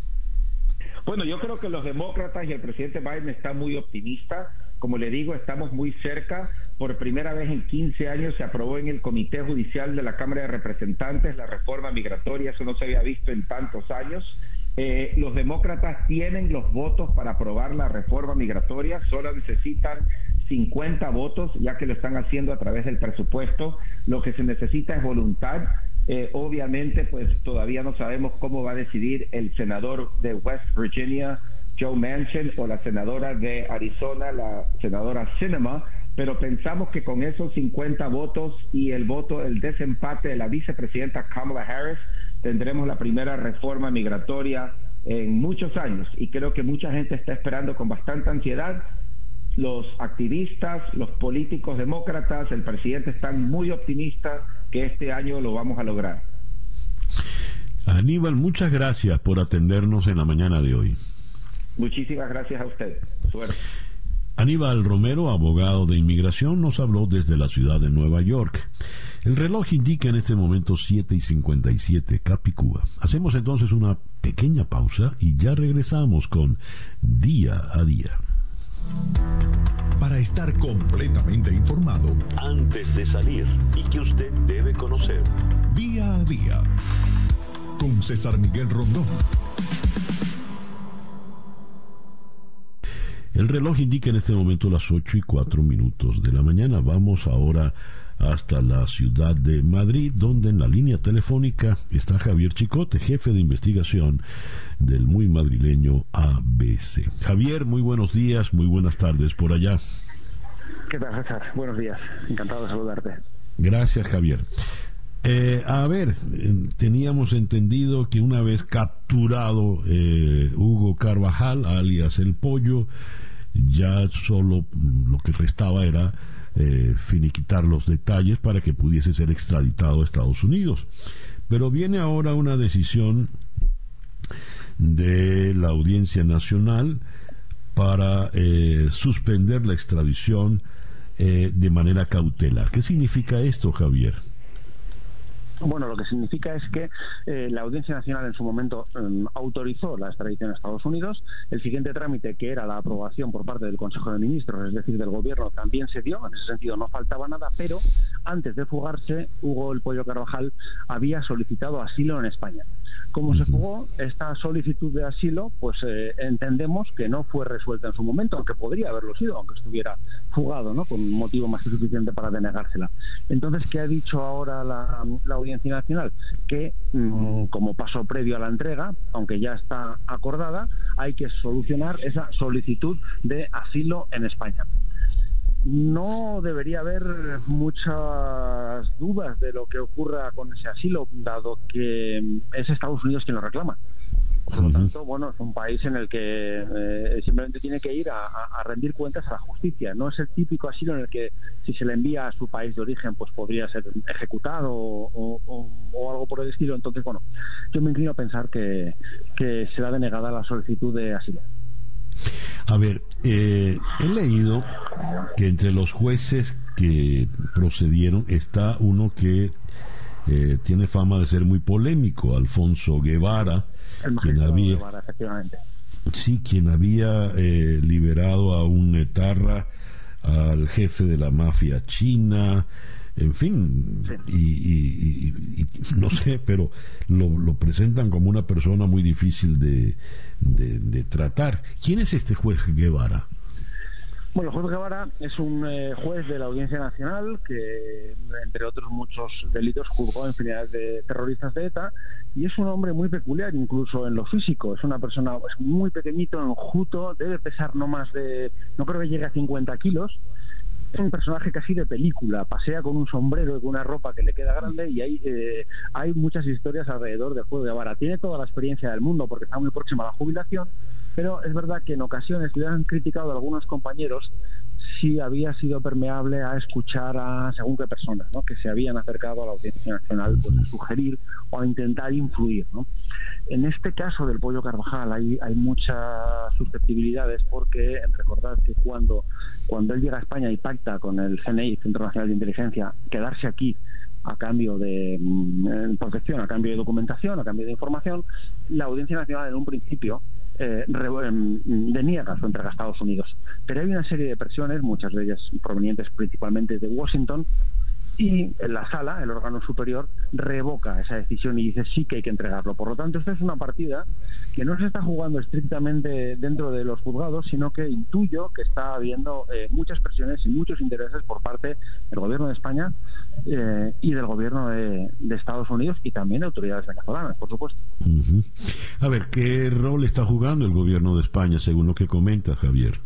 Bueno, yo creo que los demócratas y el presidente Biden están muy optimistas. Como le digo, estamos muy cerca. Por primera vez en 15 años se aprobó en el Comité Judicial de la Cámara de Representantes la reforma migratoria. Eso no se había visto en tantos años. Eh, los demócratas tienen los votos para aprobar la reforma migratoria, solo necesitan 50 votos, ya que lo están haciendo a través del presupuesto. Lo que se necesita es voluntad. Eh, obviamente, pues todavía no sabemos cómo va a decidir el senador de West Virginia, Joe Manchin, o la senadora de Arizona, la senadora Cinema, pero pensamos que con esos 50 votos y el voto, el desempate de la vicepresidenta Kamala Harris, tendremos la primera reforma migratoria en muchos años. Y creo que mucha gente está esperando con bastante ansiedad. Los activistas, los políticos demócratas, el presidente están muy optimistas que este año lo vamos a lograr. Aníbal, muchas gracias por atendernos en la mañana de hoy. Muchísimas gracias a usted. Suerte. Aníbal Romero, abogado de inmigración, nos habló desde la ciudad de Nueva York. El reloj indica en este momento 7 y 57 Capicúa. Hacemos entonces una pequeña pausa y ya regresamos con Día a Día. Para estar completamente informado antes de salir y que usted debe conocer. Día a día. Con César Miguel Rondón. El reloj indica en este momento las 8 y 4 minutos de la mañana. Vamos ahora hasta la ciudad de Madrid, donde en la línea telefónica está Javier Chicote, jefe de investigación del muy madrileño ABC. Javier, muy buenos días, muy buenas tardes por allá. ¿Qué tal, César? Buenos días, encantado de saludarte. Gracias, Javier. Eh, a ver, teníamos entendido que una vez capturado eh, Hugo Carvajal, alias El Pollo, ya solo lo que restaba era eh, finiquitar los detalles para que pudiese ser extraditado a Estados Unidos. Pero viene ahora una decisión de la Audiencia Nacional para eh, suspender la extradición eh, de manera cautelar. ¿Qué significa esto, Javier? Bueno, lo que significa es que eh, la Audiencia Nacional en su momento em, autorizó la extradición a Estados Unidos. El siguiente trámite, que era la aprobación por parte del Consejo de Ministros, es decir, del Gobierno, también se dio. En ese sentido, no faltaba nada, pero antes de fugarse, Hugo El Pollo Carvajal había solicitado asilo en España. Como se fugó, esta solicitud de asilo, pues eh, entendemos que no fue resuelta en su momento, aunque podría haberlo sido, aunque estuviera fugado, ¿no? Con un motivo más que suficiente para denegársela. Entonces, ¿qué ha dicho ahora la, la Audiencia Nacional, que mm, como paso previo a la entrega, aunque ya está acordada, hay que solucionar esa solicitud de asilo en España no debería haber muchas dudas de lo que ocurra con ese asilo, dado que es Estados Unidos quien lo reclama. Por lo tanto, bueno, es un país en el que eh, simplemente tiene que ir a, rendir cuentas a la justicia. No es el típico asilo en el que si se le envía a su país de origen, pues podría ser ejecutado o, algo por el estilo. Entonces, bueno, yo me inclino a pensar que, que será denegada la solicitud de asilo. A ver, eh, he leído que entre los jueces que procedieron está uno que eh, tiene fama de ser muy polémico, Alfonso Guevara, quien había, sí, quien había eh, liberado a un etarra, al jefe de la mafia china, en fin, y, no sé, pero lo, presentan como una persona muy difícil de, de tratar. ¿Quién es este juez Guevara? Bueno, el juez Guevara es un eh, juez de la Audiencia Nacional que, entre otros muchos delitos, juzgó infinidad de terroristas de ETA y es un hombre muy peculiar, incluso en lo físico. Es una persona es muy pequeñito, enjuto, debe pesar no más de, no creo que llegue a 50 kilos es un personaje casi de película, pasea con un sombrero y con una ropa que le queda grande y hay, eh, hay muchas historias alrededor del juego de Guevara. Tiene toda la experiencia del mundo porque está muy próxima a la jubilación, pero es verdad que en ocasiones le han criticado a algunos compañeros si había sido permeable a escuchar a según qué personas ¿no? que se habían acercado a la Audiencia Nacional pues, a sugerir o a intentar influir. ¿no? En este caso del pollo Carvajal hay, hay muchas susceptibilidades porque recordad que cuando, cuando él llega a España y pacta con el CNI, Centro Nacional de Inteligencia, quedarse aquí a cambio de mm, protección, a cambio de documentación, a cambio de información, la Audiencia Nacional en un principio eh, em, deniega entrega a Estados Unidos. Pero hay una serie de presiones, muchas de ellas provenientes principalmente de Washington, y la sala, el órgano superior, revoca esa decisión y dice sí que hay que entregarlo. Por lo tanto, esta es una partida que no se está jugando estrictamente dentro de los juzgados, sino que intuyo que está habiendo eh, muchas presiones y muchos intereses por parte del gobierno de España eh, y del gobierno de, Estados Unidos y también de autoridades venezolanas, por supuesto. A ver, ¿qué rol está jugando el gobierno de España según lo que comenta Javier?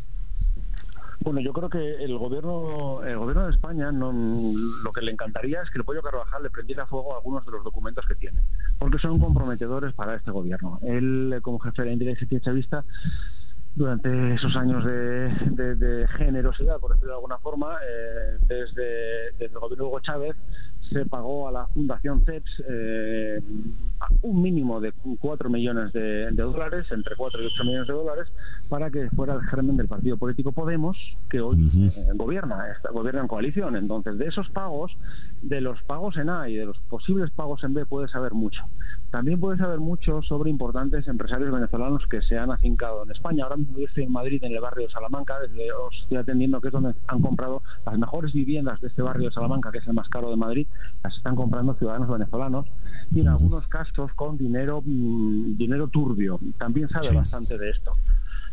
Bueno, yo creo que el gobierno, el gobierno de España no, lo que le encantaría es que el pollo Carvajal le prendiera fuego a algunos de los documentos que tiene, porque son comprometedores para este gobierno. Él, como jefe de la inteligencia chavista, durante esos años de, generosidad, por decirlo de alguna forma, eh, desde, desde el gobierno de Hugo Chávez, se pagó a la Fundación CEPS eh, un mínimo de 4 millones de, dólares, entre 4 y 8 millones de dólares, para que fuera el germen del partido político Podemos, que hoy eh, gobierna, gobierna en coalición. Entonces, de esos pagos, de los pagos en A y de los posibles pagos en B, puede saber mucho. También puede saber mucho sobre importantes empresarios venezolanos que se han afincado en España. Ahora mismo yo estoy en Madrid, en el barrio de Salamanca, desde os estoy atendiendo, que es donde han comprado las mejores viviendas de este barrio de Salamanca, que es el más caro de Madrid, las están comprando ciudadanos venezolanos y en algunos casos con dinero, mm, dinero turbio. También sabe bastante de esto.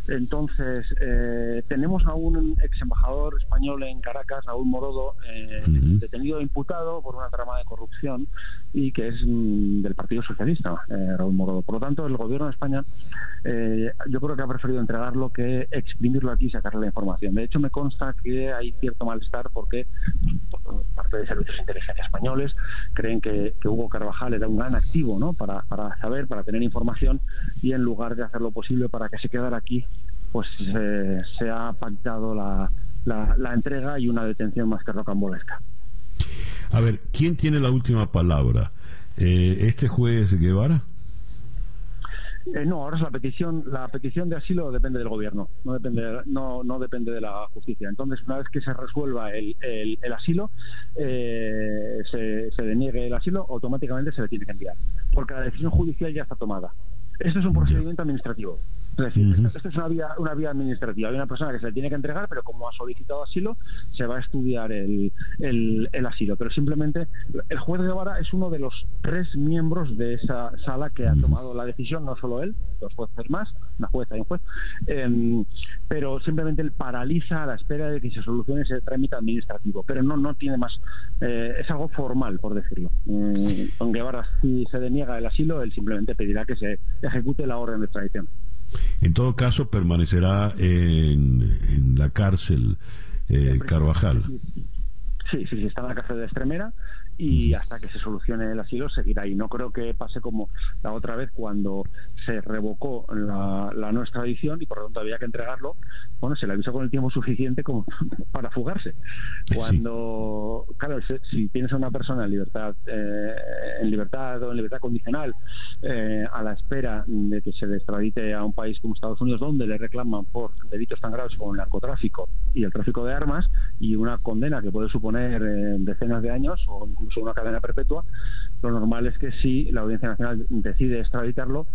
Entonces, eh, tenemos a un ex embajador español en Caracas, Raúl Morodo, eh, detenido e imputado por una trama de corrupción y que es mm, del Partido Socialista, eh, Raúl Morodo. Por lo tanto, el gobierno de España yo creo que ha preferido entregarlo que exprimirlo aquí y sacarle la información. De hecho, me consta que hay cierto malestar porque parte de servicios de inteligencia españoles, creen que, Hugo Carvajal era un gran activo ¿no? para, para saber, para tener información y en lugar de hacer lo posible para que se quedara aquí, pues se ha pactado la, la, entrega y una detención más que rocambolesca. A ver, ¿quién tiene la última palabra? Eh, ¿Este juez Guevara? Eh, no, ahora es la petición, la petición de asilo depende del gobierno, no depende, no, no depende de la justicia. Entonces, una vez que se resuelva el, el, asilo, eh, se, se deniegue el asilo, automáticamente se le tiene que enviar, porque la decisión judicial ya está tomada. Esto es un procedimiento administrativo. Es decir, esto, es una vía, una vía administrativa. Hay una persona que se le tiene que entregar, pero como ha solicitado asilo, se va a estudiar el, el, asilo. Pero simplemente el juez de Guevara es uno de los tres miembros de esa sala que ha tomado la decisión, no solo él, dos jueces más, una jueza y un juez, em, pero simplemente él paraliza a la espera de que se solucione ese trámite administrativo. Pero no, no tiene más, eh, es algo formal, por decirlo. Eh, con Guevara, si se deniega el asilo, él simplemente pedirá que se ejecute la orden de extradición. En todo caso, permanecerá en, en la cárcel eh, Carvajal. Sí, sí, sí, está en la cárcel de Extremera y hasta que se solucione el asilo seguirá ahí. No creo que pase como la otra vez cuando se revocó la, la no extradición y por lo tanto había que entregarlo. Bueno, se le avisó con el tiempo suficiente como para fugarse. Cuando, claro, si tienes a una persona en libertad, eh, en libertad o en libertad condicional eh, a la espera de que se le extradite a un país como Estados Unidos donde le reclaman por delitos tan graves como el narcotráfico y el tráfico de armas y una condena que puede suponer eh, decenas de años o incluso incluso una cadena perpetua, lo normal es que si la Audiencia Nacional decide extraditarlo,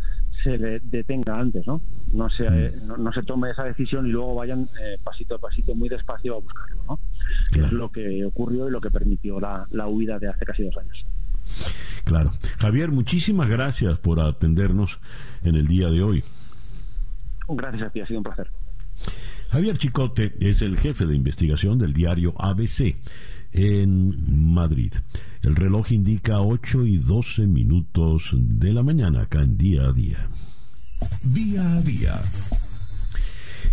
se le detenga antes, ¿no? No se, mm. no, se tome esa decisión y luego vayan eh, pasito a pasito, muy despacio a buscarlo, ¿no? Que es lo que ocurrió y lo que permitió la, la huida de hace casi dos años. Claro. Javier, muchísimas gracias por atendernos en el día de hoy. Gracias a ti, ha sido un placer. Javier Chicote es el jefe de investigación del diario ABC en Madrid. El reloj indica 8 y 12 minutos de la mañana acá en día a día. Día a día.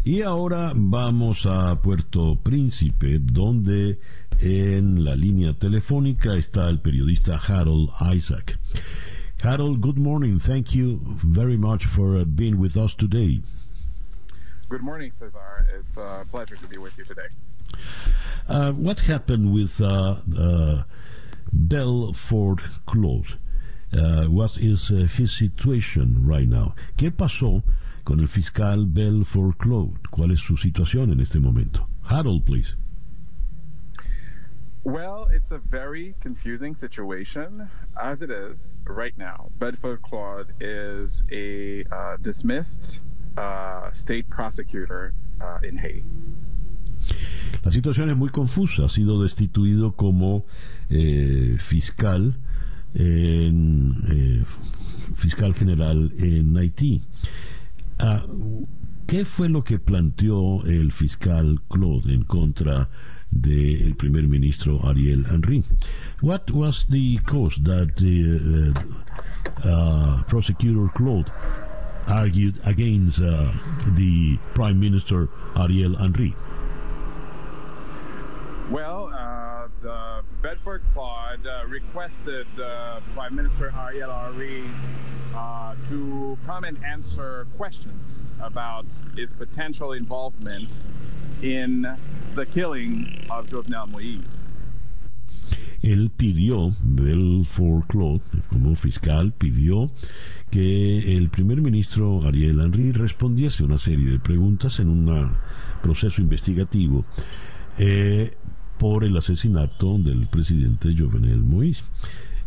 Y ahora vamos a Puerto Príncipe, donde en la línea telefónica está el periodista Harold Isaac. Harold, good morning. Thank you very much for uh, being with us today. Good morning, Cesar. It's a pleasure to be with you today. Uh, what happened with uh, uh, Belfort Claude? Uh, what is uh, his situation right now? ¿Qué pasó con el fiscal Belfort Claude? ¿Cuál es su situación en este momento? Harold, please. Well, it's a very confusing situation as it is right now. Bedford Claude is a uh, dismissed uh, state prosecutor uh, in Haiti. La situación es muy confusa. Ha sido destituido como eh, fiscal, en, eh, fiscal general en Haití. Ah, ¿Qué fue lo que planteó el fiscal Claude en contra del primer ministro Ariel Henry? What was the cause that the uh, uh, prosecutor Claude argued against uh, the prime minister Ariel Henry? Well, uh, the Bedford Claude uh, requested uh, Prime Minister Ariel Henry uh, to come and answer questions about his potential involvement in the killing of Jovenel Moïse. Él pidió, Belfort Claude, como fiscal, pidió que el primer ministro Ariel Henry respondiese una serie de preguntas en un proceso investigativo eh, por el asesinato del presidente Jovenel Moïse.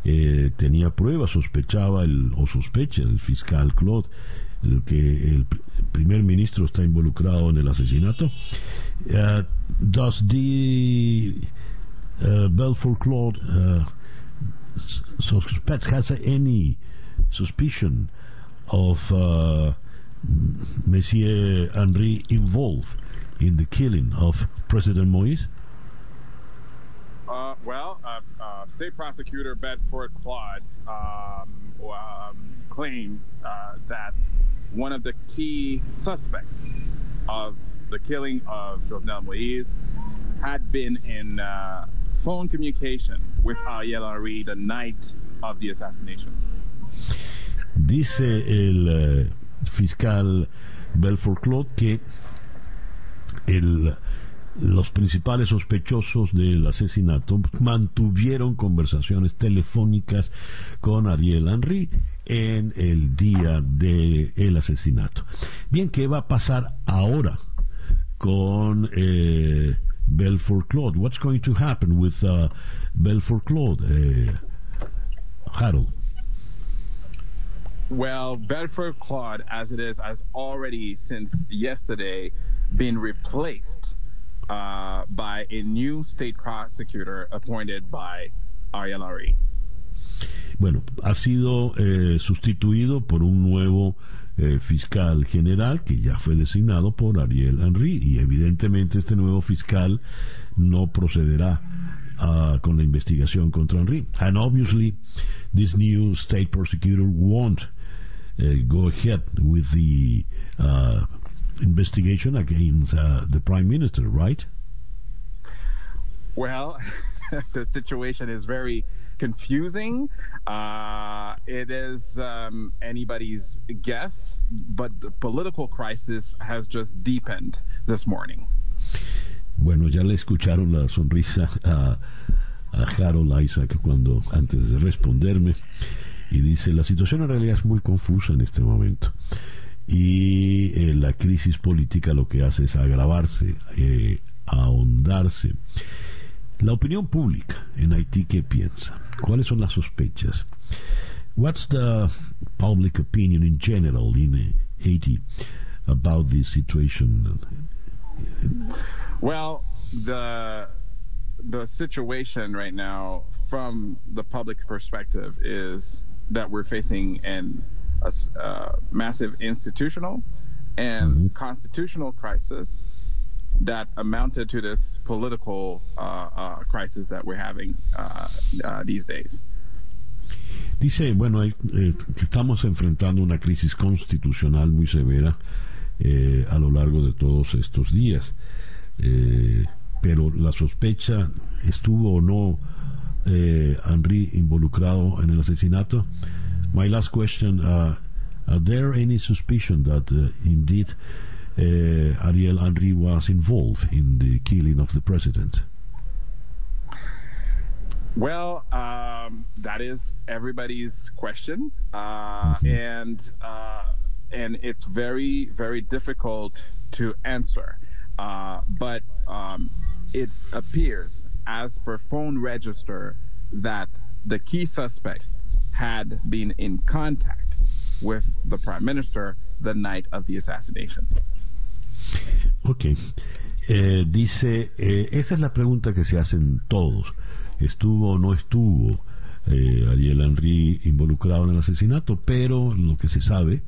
Eh, tenía pruebas, sospechaba el, o sospecha el fiscal Claude el que el primer ministro está involucrado en el asesinato. Uh, does uh, Belfort Claude uh, suspect has any suspicion of uh, Monsieur Henri involved in the killing of President Moïse? Uh, well, uh, uh, State Prosecutor Bedford Claude um, um, claimed uh, that one of the key suspects of the killing of Jovenel Moise had been in uh, phone communication with Ariel Henry the night of the assassination. Dice el eh, fiscal Belfort Claude que el, los principales sospechosos del asesinato mantuvieron conversaciones telefónicas con Ariel Henry en el día del el asesinato. Bien, ¿qué va a pasar ahora con eh, Belfort Claude? What's going to happen with uh, Belfort Claude, eh, Harold? Well, Bedford Claude, as it is, has already since yesterday been replaced uh, by a new state prosecutor appointed by Ariel Henry. Bueno, ha sido eh, sustituido por un nuevo eh, fiscal general que ya fue designado por Ariel Henry y evidentemente este nuevo fiscal no procederá uh, con la investigación contra Henry. And obviously, this new state prosecutor won't uh, go ahead with the uh, investigation against uh, the prime minister, right? Well, the situation is very confusing. Uh, it is um, anybody's guess, but the political crisis has just deepened this morning. Bueno, ya le escucharon la sonrisa a, a Harold Isaac cuando antes de responderme y dice la situación en realidad es muy confusa en este momento y eh, la crisis política lo que hace es agravarse, eh, ahondarse. La opinión pública en Haití, ¿qué piensa? ¿Cuáles son las sospechas? What's the public opinion in general in Haiti about this situation? Well, the the situation right now, from the public perspective, is that we're facing an a, uh, massive institutional and constitutional crisis that amounted to this political uh, uh, crisis that we're having uh, these days. Dice, bueno, eh, estamos enfrentando una crisis constitucional muy severa eh, a lo largo de todos estos días. Eh, pero la sospecha estuvo o no eh, Henry involucrado en el asesinato. My last question: uh, Are there any suspicion that uh, indeed Ariel Henry was involved in the killing of the president? Well, um, that is everybody's question, uh, and uh, and it's very very difficult to answer. Uh, but um, it appears, as per phone register, that the key suspect had been in contact with the prime minister the night of the assassination. Ok. Eh, dice, eh, esa es la pregunta que se hacen todos. ¿Estuvo o no estuvo eh, Ariel Henry involucrado en el asesinato? Pero lo que se sabe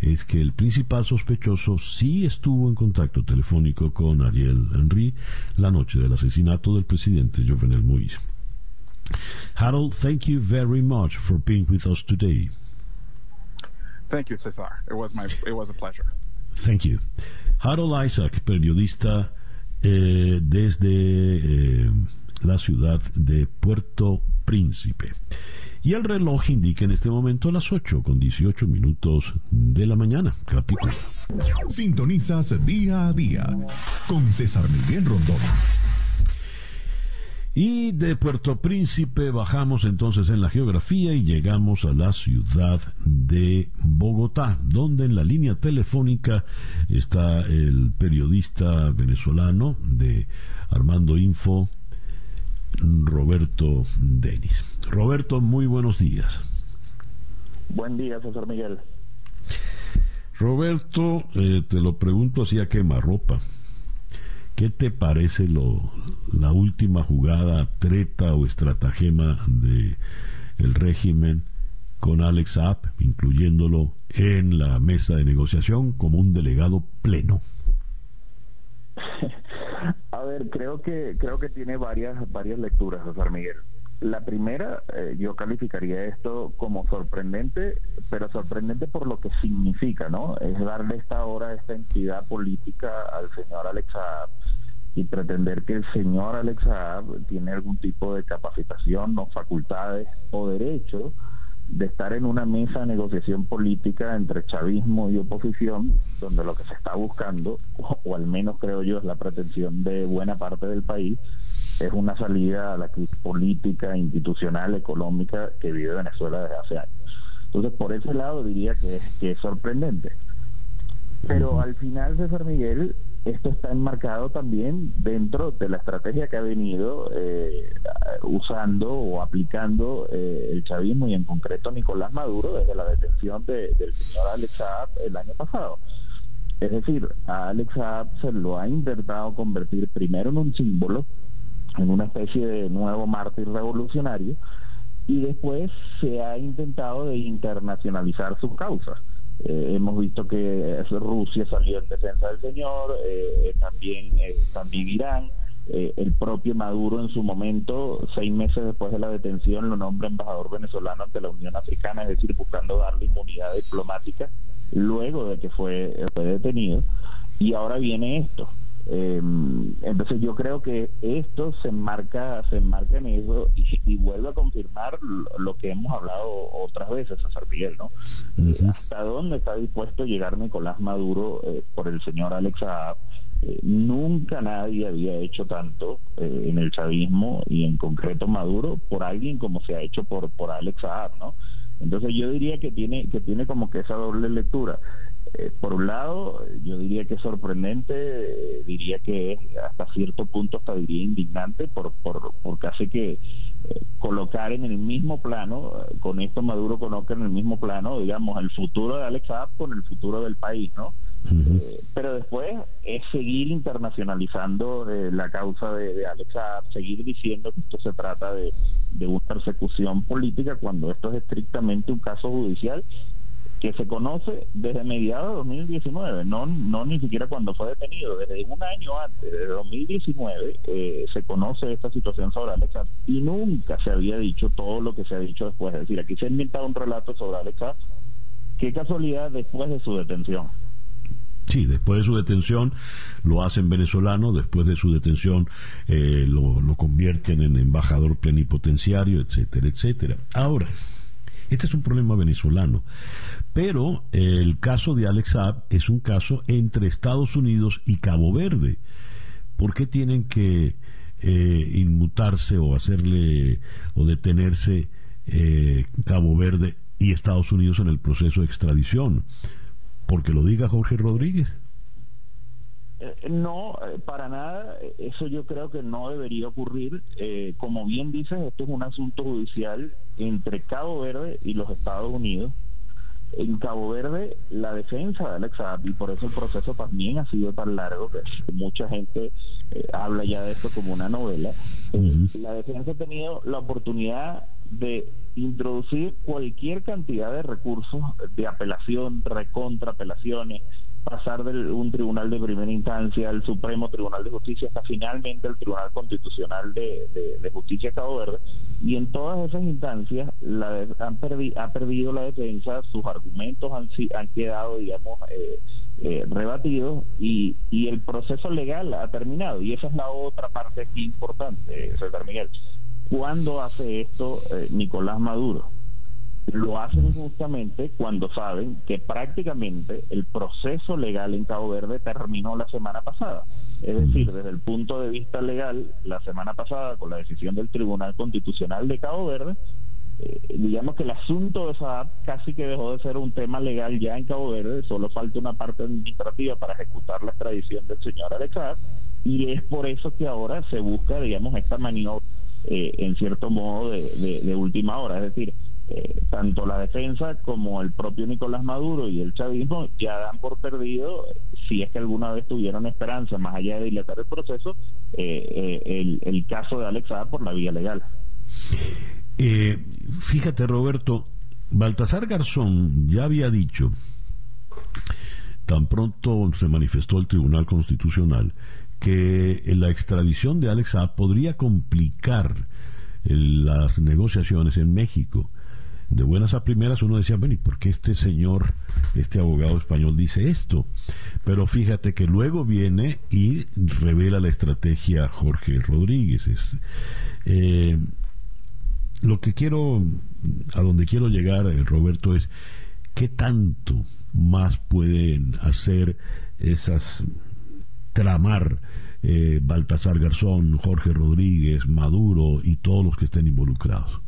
es que el principal sospechoso sí estuvo en contacto telefónico con Ariel Henry la noche del asesinato del presidente Jovenel Moïse. Harold, thank you very much for being with us today. Thank you, Cesar. It was my it was a pleasure. Thank you. Harold Isaac, periodista eh, desde eh, la ciudad de Puerto Príncipe. Y el reloj indica en este momento las 8 con 18 minutos de la mañana. Capítulo. Sintonizas día a día con César Miguel Rondón. Y de Puerto Príncipe bajamos entonces en la geografía y llegamos a la ciudad de Bogotá, donde en la línea telefónica está el periodista venezolano de Armando Info, Roberto Denis. Roberto, muy buenos días. Buen día, César Miguel. Roberto, eh, te lo pregunto así a quemarropa. ¿Qué te parece lo, la última jugada, treta o estratagema de el régimen con Alex Saab, incluyéndolo en la mesa de negociación como un delegado pleno? A ver, creo que creo que tiene varias varias lecturas, César Miguel. La primera, eh, yo calificaría esto como sorprendente, pero sorprendente por lo que significa, ¿no? Es darle esta hora, esta entidad política al señor Alex Saab, y pretender que el señor Alex Saab tiene algún tipo de capacitación o facultades o derecho de estar en una mesa de negociación política entre chavismo y oposición, donde lo que se está buscando, o, al menos creo yo es la pretensión de buena parte del país, es una salida a la crisis política, institucional, económica que vive Venezuela desde hace años. Entonces, por ese lado diría que, que es sorprendente. Pero al final, César Miguel, esto está enmarcado también dentro de la estrategia que ha venido eh, usando o aplicando eh, el chavismo y en concreto Nicolás Maduro desde la detención del señor Alex Saab el año pasado. Es decir, a Alex Saab se lo ha intentado convertir primero en un símbolo, en una especie de nuevo mártir revolucionario, y después se ha intentado de internacionalizar sus causas. Eh, hemos visto que Rusia salió en defensa del señor, eh, también, eh, también Irán. el propio Maduro en su momento, seis meses después de la detención, lo nombra embajador venezolano ante la Unión Africana, es decir, buscando darle inmunidad diplomática luego de que fue, fue detenido. Y ahora viene esto. Eh, entonces yo creo que esto se enmarca, se enmarca en eso y, vuelve a confirmar lo que hemos hablado otras veces, César Miguel, ¿no? ¿Hasta dónde está dispuesto a llegar Nicolás Maduro eh, por el señor Alex eh, nunca nadie había hecho tanto eh, en el chavismo y en concreto Maduro por alguien como se ha hecho por por Alex Saab, ¿no? Entonces yo diría que tiene que tiene como que esa doble lectura. Eh, por un lado, yo diría que es sorprendente, eh, diría que hasta cierto punto hasta diría indignante por, por, por casi que eh, colocar en el mismo plano, con esto Maduro coloca en el mismo plano, digamos, el futuro de Alex Saab con el futuro del país, ¿no? pero después es seguir internacionalizando la causa de, de Alex Saab, seguir diciendo que esto se trata de, de una persecución política cuando esto es estrictamente un caso judicial que se conoce desde mediados de 2019, no, no ni siquiera cuando fue detenido, desde un año antes, desde 2019, eh, se conoce esta situación sobre Alexa y nunca se había dicho todo lo que se ha dicho después. Es decir, aquí se ha inventado un relato sobre Alexa, qué casualidad después de su detención. Sí, después de su detención lo hacen venezolano, después de su detención eh, lo, lo convierten en embajador plenipotenciario, etcétera, etcétera. Ahora, este es un problema venezolano. Pero el caso de Alex Saab es un caso entre Estados Unidos y Cabo Verde. ¿Por qué tienen que eh, inmutarse o hacerle o detenerse eh, Cabo Verde y Estados Unidos en el proceso de extradición? Porque lo diga Jorge Rodríguez. Eh, no, eh, para nada. Eso yo creo que no debería ocurrir. Eh, como bien dices, esto es un asunto judicial entre Cabo Verde y los Estados Unidos. En Cabo Verde, la defensa de Alex Saab, y por eso el proceso también ha sido tan largo, que mucha gente habla ya de esto como una novela, la defensa ha tenido la oportunidad de introducir cualquier cantidad de recursos de apelación, recontraapelaciones, pasar de un tribunal de primera instancia al Supremo Tribunal de Justicia hasta finalmente el Tribunal Constitucional de, Justicia de Cabo Verde. Y en todas esas instancias la han ha perdido la defensa sus argumentos han, han quedado digamos eh, eh, rebatidos y, y el proceso legal ha terminado. Y esa es la otra parte aquí importante César Miguel. ¿cuándo hace esto eh, Nicolás Maduro? Lo hacen justamente cuando saben que prácticamente el proceso legal en Cabo Verde terminó la semana pasada. Es decir, desde el punto de vista legal, la semana pasada, con la decisión del Tribunal Constitucional de Cabo Verde, eh, digamos que el asunto de esa casi que dejó de ser un tema legal ya en Cabo Verde, solo falta una parte administrativa para ejecutar la extradición del señor Alexar, y es por eso que ahora se busca, digamos, esta maniobra eh, en cierto modo de, de última hora. Es decir, eh, tanto la defensa como el propio Nicolás Maduro y el chavismo ya dan por perdido, si es que alguna vez tuvieron esperanza, más allá de dilatar el proceso, eh, eh, el, caso de Alex por la vía legal. fíjate, Roberto, Baltasar Garzón ya había dicho, tan pronto se manifestó el Tribunal Constitucional, que la extradición de Alex podría complicar las negociaciones en México de buenas a primeras uno decía, bueno, ¿y por qué este señor, este abogado español dice esto? Pero fíjate que luego viene y revela la estrategia Jorge Rodríguez. Eh, lo que quiero, a donde quiero llegar, eh, Roberto, es qué tanto más pueden hacer esas tramar eh, Baltasar Garzón, Jorge Rodríguez, Maduro y todos los que estén involucrados.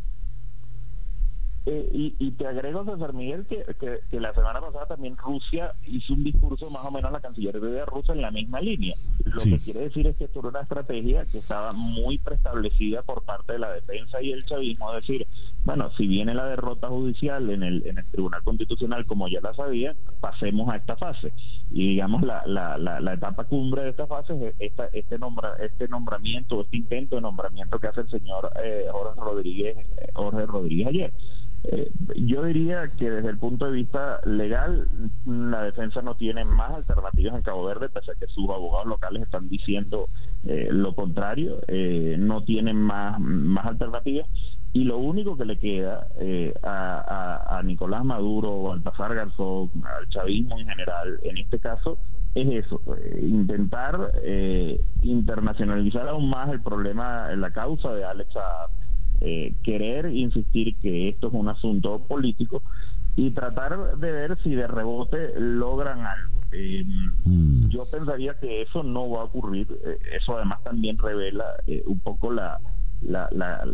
Eh, y, te agrego, César Miguel, que, que, la semana pasada también Rusia hizo un discurso más o menos a la Cancillería rusa en la misma línea. Lo que quiere decir es que esto era una estrategia que estaba muy preestablecida por parte de la defensa y el chavismo. Es decir, bueno, si viene la derrota judicial en el, en el Tribunal Constitucional, como ya la sabían, pasemos a esta fase. Y digamos, la, la, la, etapa cumbre de esta fase es esta, este, nombra, este nombramiento, este intento de nombramiento que hace el señor eh, Jorge Rodríguez, Jorge Rodríguez ayer. Eh, yo diría que desde el punto de vista legal, la defensa no tiene más alternativas en Cabo Verde, pese a que sus abogados locales están diciendo eh, lo contrario, eh, no tienen más, más alternativas. Y lo único que le queda a, a, Nicolás Maduro, al Baltasar Garzón, al chavismo en general, en este caso, es eso, intentar internacionalizar aún más el problema, la causa de Alex eh, querer insistir que esto es un asunto político y tratar de ver si de rebote logran algo. Eh, mm. Yo pensaría que eso no va a ocurrir. Eh, eso además también revela un poco la, la, la,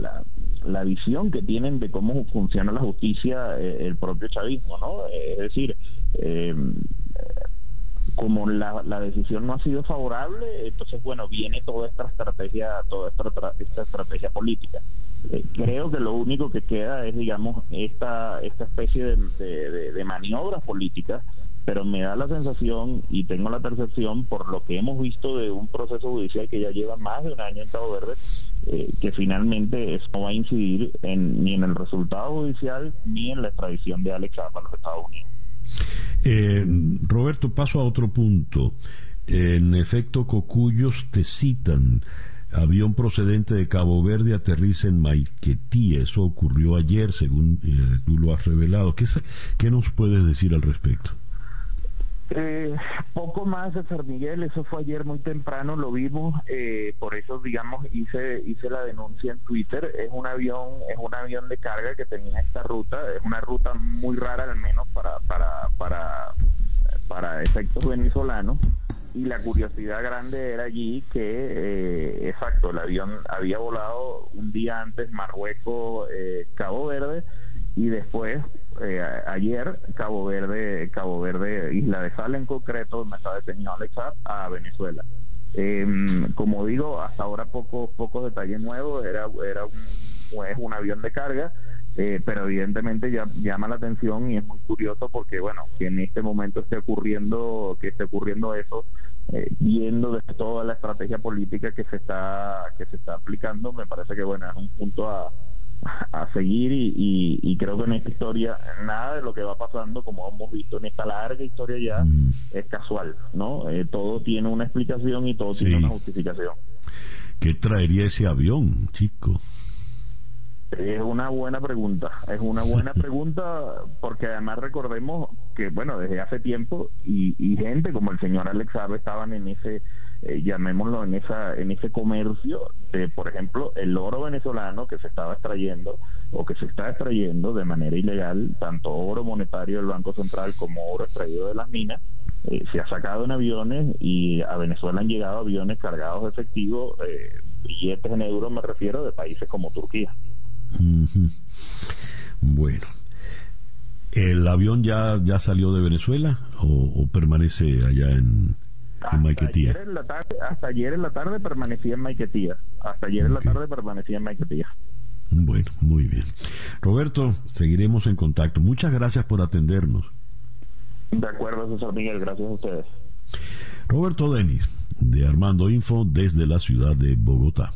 la, visión que tienen de cómo funciona la justicia el propio chavismo, ¿no? es decir, como la, la, decisión no ha sido favorable, entonces bueno, viene toda esta estrategia, toda esta, esta estrategia política. Eh, creo que lo único que queda es, digamos, esta, esta especie de, de, maniobras políticas, pero me da la sensación y tengo la percepción, por lo que hemos visto de un proceso judicial que ya lleva más de un año en Cabo Verde, eh, que finalmente eso no va a incidir en, ni en el resultado judicial ni en la extradición de Alex a los Estados Unidos. Eh, Roberto, paso a otro punto. En efecto, Cocuyos te citan. Avión procedente de Cabo Verde aterriza en Maiquetía. Eso ocurrió ayer, según eh, tú lo has revelado. ¿Qué, ¿Qué nos puedes decir al respecto? Eh, poco más de San Miguel, eso fue ayer muy temprano, lo vimos, eh, por eso digamos hice hice la denuncia en Twitter. Es un avión es un avión de carga que tenía esta ruta, es una ruta muy rara al menos para para para para efectos venezolanos y la curiosidad grande era allí que eh, exacto el avión había volado un día antes Marruecos Cabo Verde y después eh, ayer Cabo Verde Cabo Verde Isla de Sal en concreto donde está detenido Alex a Venezuela. Em, como digo hasta ahora pocos pocos detalles nuevos era era un, un avión de carga eh, pero evidentemente ya llama la atención y es muy curioso porque bueno que en este momento esté ocurriendo que esté ocurriendo eso eh, viendo de toda la estrategia política que se está que se está aplicando me parece que bueno es un punto a a seguir y, creo que en esta historia nada de lo que va pasando, como hemos visto en esta larga historia ya, es casual, ¿no? Eh, todo tiene una explicación y todo tiene una justificación. ¿Qué traería ese avión, chico? Es una buena pregunta, es una buena pregunta porque además recordemos que, bueno, desde hace tiempo y, y gente como el señor Alex Sabe estaban en ese eh, llamémoslo en esa en ese comercio de por ejemplo el oro venezolano que se estaba extrayendo o que se está extrayendo de manera ilegal tanto oro monetario del Banco Central como oro extraído de las minas eh, se ha sacado en aviones y a Venezuela han llegado aviones cargados de efectivo eh, billetes en euros me refiero de países como Turquía. Bueno ¿El avión ya, ya salió de Venezuela o permanece allá en, hasta ayer, en la tarde, hasta ayer en la tarde permanecía en Maiquetía. Hasta ayer en la tarde permanecía en Maiquetía. Bueno, muy bien. Roberto, seguiremos en contacto. Muchas gracias por atendernos. De acuerdo, César Miguel. Gracias a ustedes. Roberto Denis, de Armando Info, desde la ciudad de Bogotá.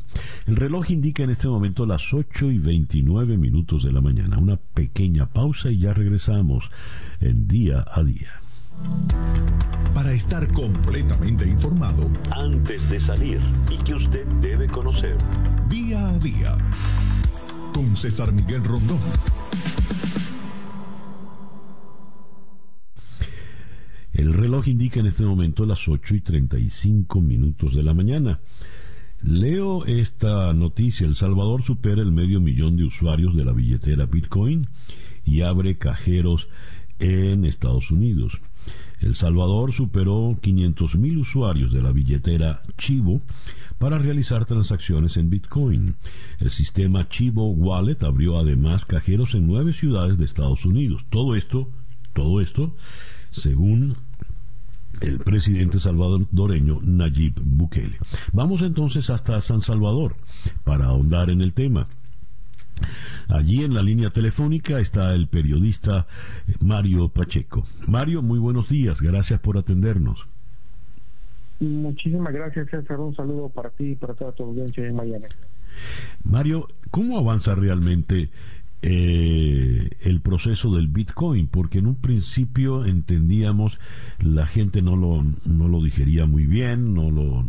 El reloj indica en este momento las 8 y 29 minutos de la mañana. Una pequeña pausa y ya regresamos en día a día. Para estar completamente informado antes de salir y que usted debe conocer día a día. con César Miguel Rondón. El reloj indica en este momento las 8 y 35 minutos de la mañana. Leo esta noticia. El Salvador supera el medio millón de usuarios de la billetera Bitcoin y abre cajeros en Estados Unidos. El Salvador superó 500.000 usuarios de la billetera Chivo para realizar transacciones en Bitcoin. El sistema Chivo Wallet abrió además cajeros en nueve ciudades de Estados Unidos. Todo esto, todo esto, según el presidente salvadoreño Nayib Bukele. Vamos entonces hasta San Salvador para ahondar en el tema. Allí en la línea telefónica está el periodista Mario Pacheco. Mario, muy buenos días, gracias por atendernos. Muchísimas gracias, César. Un saludo para ti y para toda tu audiencia en Miami. Mario, ¿cómo avanza realmente eh, el proceso del Bitcoin? Porque en un principio entendíamos la gente no lo, no lo digería muy bien, no lo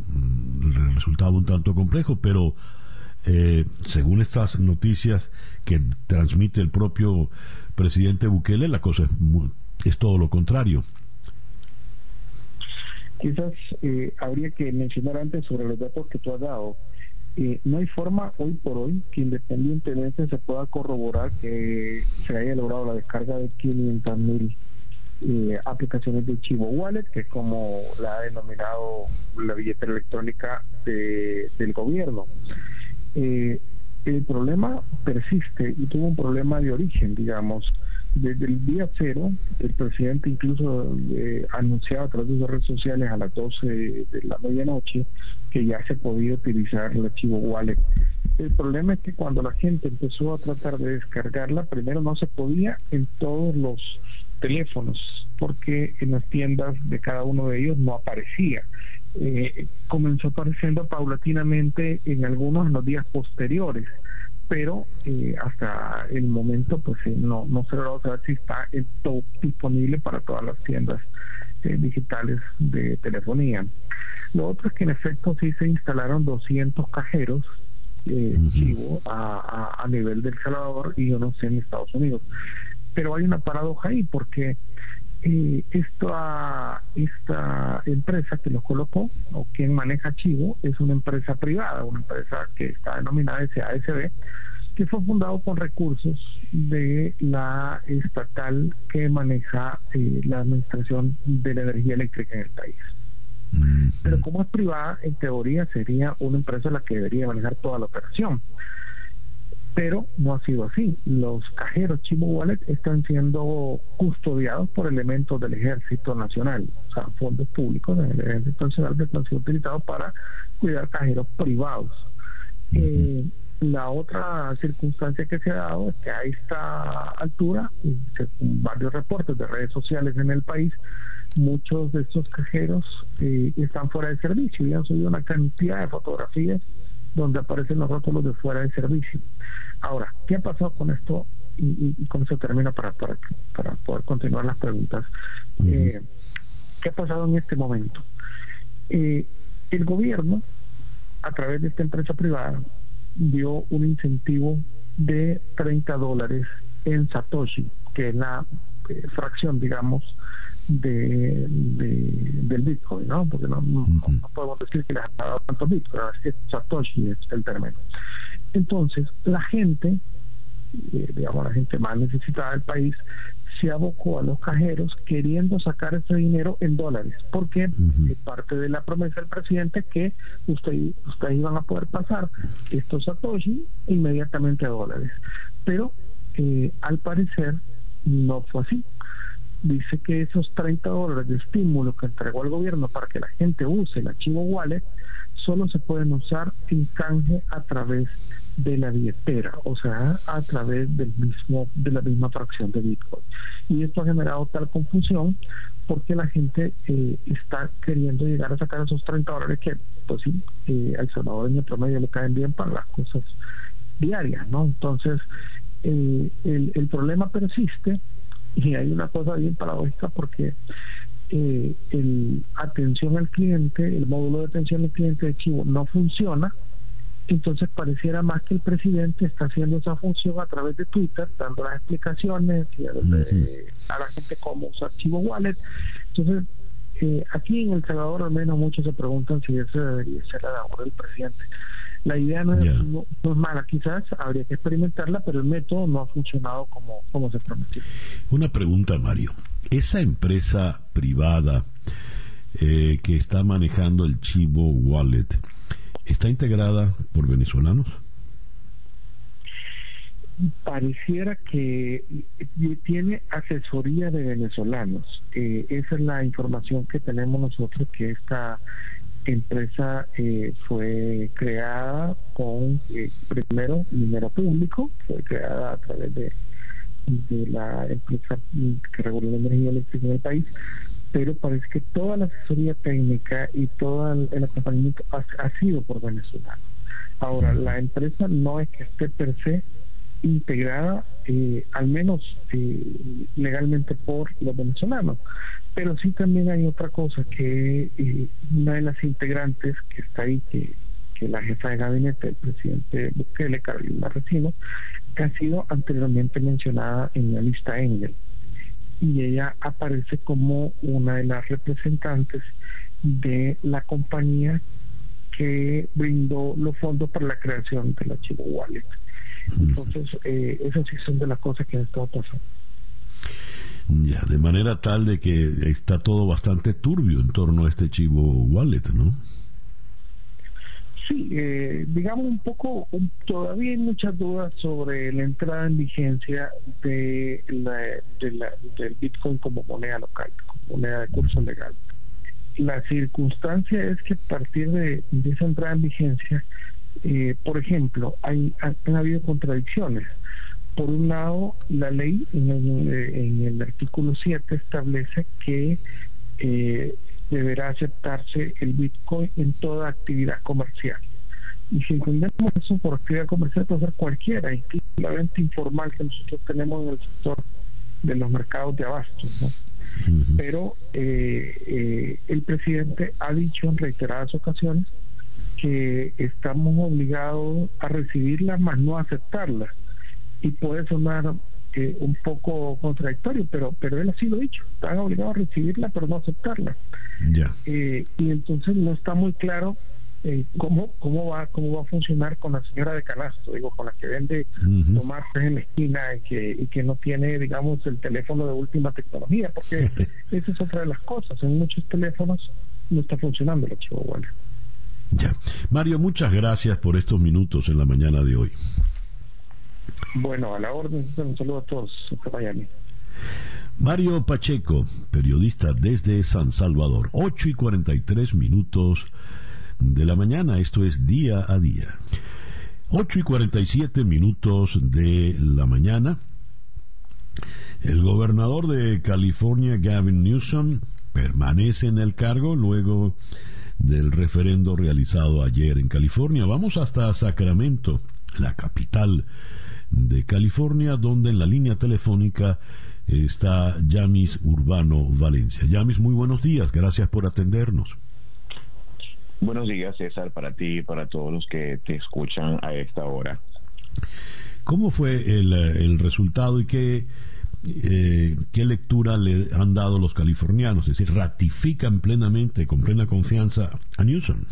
resultaba un tanto complejo, pero eh, según estas noticias que transmite el propio presidente Bukele, la cosa es, es todo lo contrario. Quizás eh, habría que mencionar antes sobre los datos que tú has dado. Eh, no hay forma hoy por hoy que independientemente se pueda corroborar que se haya logrado la descarga de 500 mil eh, aplicaciones de Chivo Wallet, que es como la ha denominado la billetera electrónica del gobierno. Eh, el problema persiste y tuvo un problema de origen, digamos. Desde el día cero, el presidente incluso eh, anunciaba a través de redes sociales a las 12 de la medianoche que ya se podía utilizar el archivo wallet. El problema es que cuando la gente empezó a tratar de descargarla, primero no se podía en todos los teléfonos, porque en las tiendas de cada uno de ellos no aparecía. Eh, comenzó apareciendo paulatinamente en algunos en los días posteriores, pero eh, hasta el momento pues eh, no, no se logró saber si está en todo disponible para todas las tiendas digitales de telefonía. Lo otro es que en efecto sí se instalaron 200 cajeros eh, a, a, nivel del Salvador y yo no sé en Estados Unidos. Pero hay una paradoja ahí porque eh, esta, esta empresa que lo colocó o quien maneja Chivo es una empresa privada, una empresa que está denominada SASB, que fue fundado con recursos de la estatal que maneja eh, la administración de la energía eléctrica en el país. Pero como es privada, en teoría sería una empresa la que debería manejar toda la operación pero no ha sido así. Los cajeros Chivo Wallet están siendo custodiados por elementos del Ejército Nacional, o sea, fondos públicos del Ejército Nacional que están siendo utilizados para cuidar cajeros privados. Eh, la otra circunstancia que se ha dado es que a esta altura, según varios reportes de redes sociales en el país, muchos de estos cajeros eh, están fuera de servicio y han subido una cantidad de fotografías donde aparecen los rótulos de fuera de servicio. Ahora, ¿qué ha pasado con esto? Y, con eso termino para, para, para, poder continuar las preguntas. Eh, ¿Qué ha pasado en este momento? Eh, el gobierno, a través de esta empresa privada, dio un incentivo de 30 dólares en Satoshi, que es la eh, fracción, digamos, de, del Bitcoin, ¿no? Porque no, podemos decir que les ha dado tanto Bitcoin, es Satoshi es el término. Entonces, la gente, eh, digamos, la gente más necesitada del país, se abocó a los cajeros queriendo sacar ese dinero en dólares, porque parte de la promesa del presidente que usted, ustedes iban a poder pasar estos Satoshi inmediatamente a dólares. Pero eh, al parecer no fue así dice que esos 30 dólares de estímulo que entregó el gobierno para que la gente use el archivo wallet solo se pueden usar en canje a través de la billetera, o sea, a través del mismo de la misma fracción de Bitcoin. Y esto ha generado tal confusión porque la gente eh, está queriendo llegar a sacar esos 30 dólares que, pues sí, eh, al salvadoreño promedio le caen bien para las cosas diarias, ¿no? Entonces, eh, el, el problema persiste y hay una cosa bien paradójica porque eh, el atención al cliente, el módulo de atención al cliente de Chivo no funciona Entonces pareciera más que el presidente está haciendo esa función a través de Twitter, dando las explicaciones y a, la gente cómo usar archivo wallet. Entonces, eh, aquí en El Salvador al menos muchos se preguntan si ese debería ser la labor del presidente. La idea no es, no, es, mala, quizás habría que experimentarla, pero el método no ha funcionado como, como se prometió. Una pregunta, Mario. Esa empresa privada eh, que está manejando el Chivo Wallet, ¿está integrada por venezolanos? Pareciera que tiene asesoría de venezolanos. Eh, esa es la información que tenemos nosotros, que esta empresa eh, fue creada con, eh, primero, dinero público, fue creada a través de, de la empresa que regula la energía eléctrica en el país, pero parece que toda la asesoría técnica y todo el, acompañamiento ha, sido por venezolanos. Ahora, la empresa no es que esté per se integrada, eh, al menos eh, legalmente por los venezolanos, pero sí también hay otra cosa que eh, una de las integrantes que está ahí, que, que la jefa de gabinete, el presidente Bukele, Carolina Recino, que ha sido anteriormente mencionada en la lista Engel y ella aparece como una de las representantes de la compañía que brindó los fondos para la creación del archivo Wallet. Entonces, eh, esas sí son de las cosas que han estado pasando. Ya, de manera tal de que está todo bastante turbio en torno a este chivo wallet, ¿no? Sí, eh, digamos un poco, todavía hay muchas dudas sobre la entrada en vigencia de la, de la, del Bitcoin como moneda local, como moneda de curso legal. La circunstancia es que a partir de, esa entrada en vigencia, eh, por ejemplo, hay, han habido contradicciones. Por un lado, la ley en el, en el artículo 7 establece que eh, deberá aceptarse el Bitcoin en toda actividad comercial. Y si entendemos eso por actividad comercial, puede ser cualquiera, incluso la venta informal que nosotros tenemos en el sector de los mercados de abastos. Pero eh, eh, el presidente ha dicho en reiteradas ocasiones que estamos obligados a recibirla, más no a aceptarla. Y puede sonar eh, un poco contradictorio, pero pero él así lo ha dicho, están obligados a recibirla pero no aceptarla. Eh, y entonces no está muy claro eh, cómo cómo va cómo va a funcionar con la señora de canasto, digo, con la que vende tomates en la esquina y que, y que no tiene, digamos, el teléfono de última tecnología, porque esa es otra de las cosas, en muchos teléfonos no está funcionando el archivo bueno. Ya. Mario, muchas gracias por estos minutos en la mañana de hoy. Bueno, a la orden, un saludo a todos. Mario Pacheco, periodista desde San Salvador, 8 y 43 minutos de la mañana, esto es día a día. 8 y 47 minutos de la mañana. El gobernador de California, Gavin Newsom, permanece en el cargo luego del referendo realizado ayer en California. Vamos hasta Sacramento, la capital de California, donde en la línea telefónica está Yamis Urbano Valencia. Yamis, muy buenos días, gracias por atendernos. Buenos días, César, para ti y para todos los que te escuchan a esta hora. ¿Cómo fue el, el resultado y qué, eh, qué lectura le han dado los californianos? Es decir, ratifican plenamente, con plena confianza a Newsom.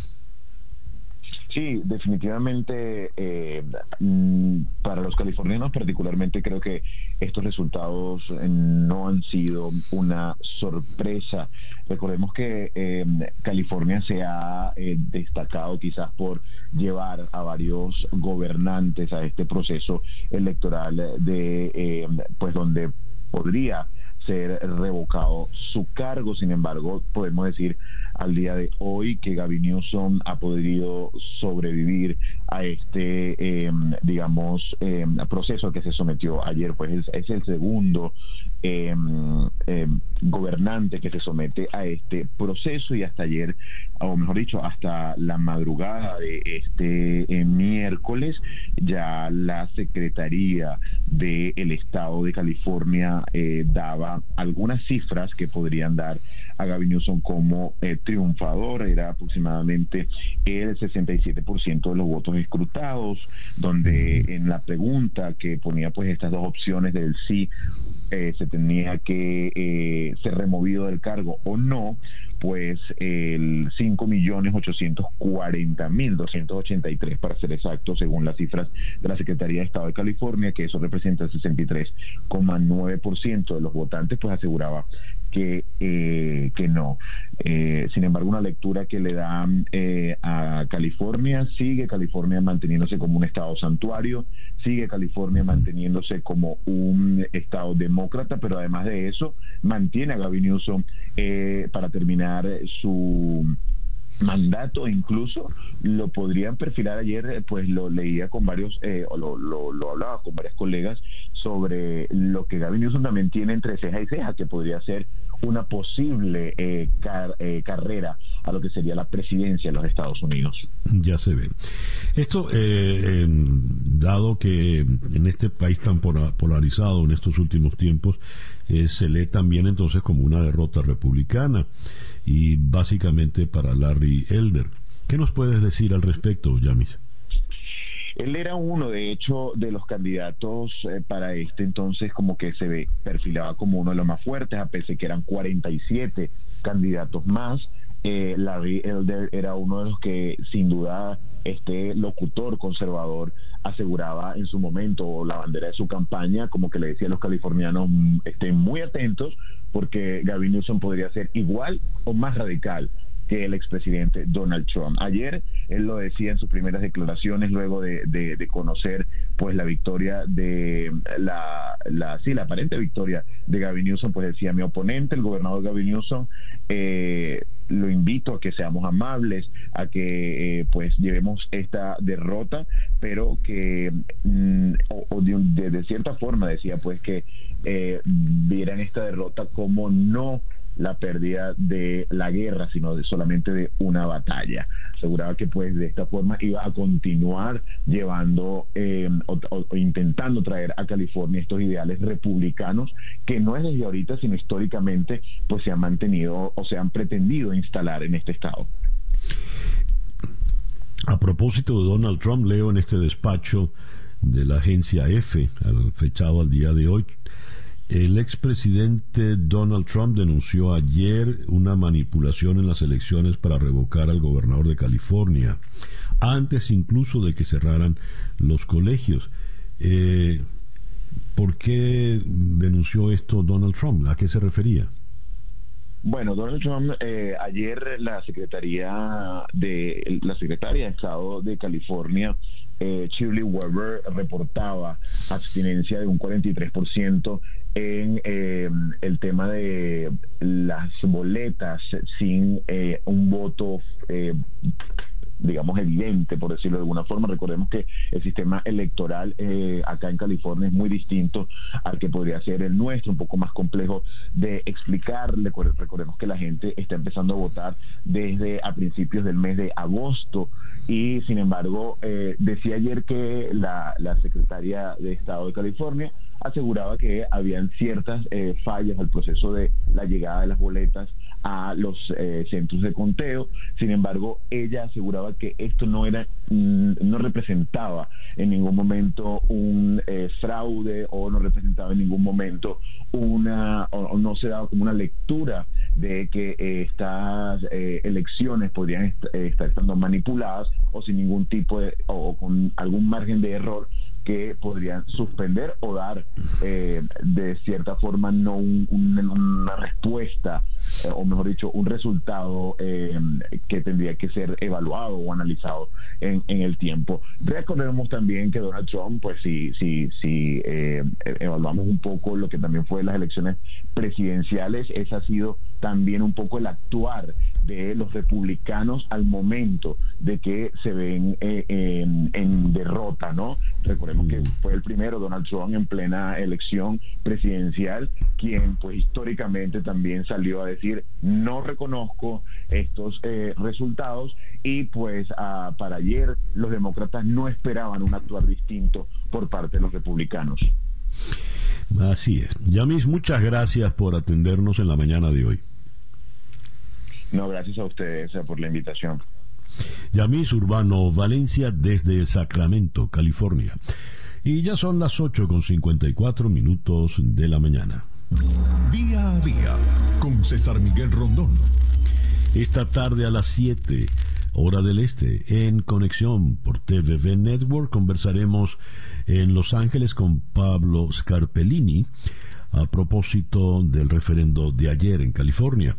Sí, definitivamente eh, mm, para los californianos particularmente creo que estos resultados eh, no han sido una sorpresa. Recordemos que em, California se ha eh, destacado quizás por llevar a varios gobernantes a este proceso electoral de em, pues donde podría ser revocado su cargo. Sin embargo, podemos decir al día de hoy que Gavin Newsom ha podido sobrevivir a este, em, digamos, em, proceso que se sometió ayer. Pues es, el segundo em, gobernante que se somete a este proceso y hasta ayer, o mejor dicho, hasta la madrugada de este eh, miércoles, ya la Secretaría del estado de California eh, daba algunas cifras que podrían dar a Gavin Newsom como eh, triunfador. Era aproximadamente el 67% de los votos escrutados, donde en la pregunta que ponía pues estas dos opciones del sí eh, se tenía que ser removido del cargo o no, pues el 5.840.283 para ser exacto, según las cifras de la Secretaría de Estado de California, que eso representa el 63,9% de los votantes, pues aseguraba que, eh, que no. Eh, sin embargo, una lectura que le dan eh, a California, sigue California manteniéndose como un estado santuario, sigue California manteniéndose como un estado demócrata, pero además de eso, mantiene a Gavin Newsom para terminar su mandato incluso lo podrían perfilar. Ayer eh, pues lo leía con varios eh, o lo, lo, hablaba con varios colegas sobre lo que Gavin Newsom también tiene entre ceja y ceja que podría ser una posible eh, carrera a lo que sería la presidencia de los Estados Unidos. Ya se ve. Esto dado que en este país tan polarizado en estos últimos tiempos se lee también entonces como una derrota republicana y básicamente para Larry Elder. ¿Qué nos puedes decir al respecto, Yamis? Él era uno, de hecho, de los candidatos eh, para este entonces como que se ve, perfilaba como uno de los más fuertes, a pesar de que eran 47 candidatos más. Eh, Larry Elder era uno de los que sin duda este locutor conservador aseguraba en su momento la bandera de su campaña, como que le decía a los californianos mm, estén muy atentos porque Gavin Newsom podría ser igual o más radical que el expresidente Donald Trump. Ayer él lo decía en sus primeras declaraciones luego de, de, conocer pues la victoria de la, la sí la aparente victoria de Gavin Newsom pues decía mi oponente el gobernador Gavin Newsom eh, lo invito a que seamos amables a que eh, pues llevemos esta derrota pero que mm, o, de, de, cierta forma decía pues que eh, vieran esta derrota como no la pérdida de la guerra, sino de solamente de una batalla. Aseguraba que pues de esta forma iba a continuar llevando eh, o, intentando traer a California estos ideales republicanos que no es desde ahorita, sino históricamente pues se han mantenido o se han pretendido instalar en este estado. A propósito de Donald Trump, leo en este despacho de la agencia F, fechado al día de hoy, el expresidente Donald Trump denunció ayer una manipulación en las elecciones para revocar al gobernador de California, antes incluso de que cerraran los colegios. Eh, ¿Por qué denunció esto Donald Trump? ¿A qué se refería? Bueno, Donald Trump, eh, ayer la Secretaría de la Secretaria de Estado de California eh, Shirley Weber reportaba abstinencia de un 43% en eh, el tema de las boletas sin eh, un voto eh, digamos, evidente, por decirlo de alguna forma. Recordemos que el sistema electoral eh, acá en California es muy distinto al que podría ser el nuestro, un poco más complejo de explicar. Recordemos que la gente está empezando a votar desde a principios del mes de agosto y, sin embargo, eh, decía ayer que la, la secretaria de Estado de California aseguraba que habían ciertas eh, fallas al proceso de la llegada de las boletas a los eh, centros de conteo. Sin embargo, ella aseguraba que esto no era, mm, no representaba en ningún momento un eh, fraude o no representaba en ningún momento una, o, no se daba como una lectura de que estas elecciones podrían estar estando manipuladas o sin ningún tipo de, o con algún margen de error que podrían suspender o dar eh, de cierta forma no una respuesta eh, o mejor dicho un resultado eh, que tendría que ser evaluado o analizado en, en, el tiempo. Recordemos también que Donald Trump pues si si si evaluamos un poco lo que también fue las elecciones presidenciales ese ha sido también un poco el actuar de los republicanos al momento de que se ven en, en derrota no recordemos que fue el primero, Donald Trump, en plena elección presidencial, quien pues históricamente también salió a decir no reconozco estos eh, resultados y pues para ayer los demócratas no esperaban un actuar distinto por parte de los republicanos. Así es. Yamis, muchas gracias por atendernos en la mañana de hoy. No, gracias a ustedes por la invitación. Yamis Urbano Valencia desde Sacramento, California. Y ya son las 8 con 54 minutos de la mañana. Día a día con César Miguel Rondón. Esta tarde a las 7, hora del este, en conexión por TVV Network, conversaremos en Los Ángeles con Pablo Scarpellini a propósito del referendo de ayer en California.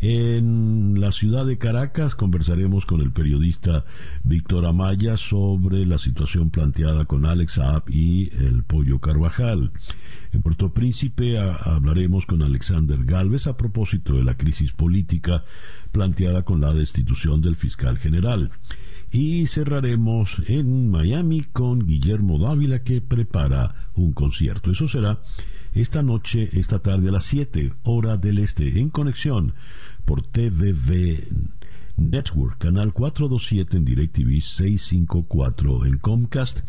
En la ciudad de Caracas conversaremos con el periodista Víctor Amaya sobre la situación planteada con Alex Saab y el Pollo Carvajal. En Puerto Príncipe hablaremos con Alexander Galvez a propósito de la crisis política planteada con la destitución del fiscal general. Y cerraremos en Miami con Guillermo Dávila que prepara un concierto. Eso será esta noche, esta tarde a las 7 hora del este, en conexión por TVV Network, canal 427 en DirecTV 654 en Comcast,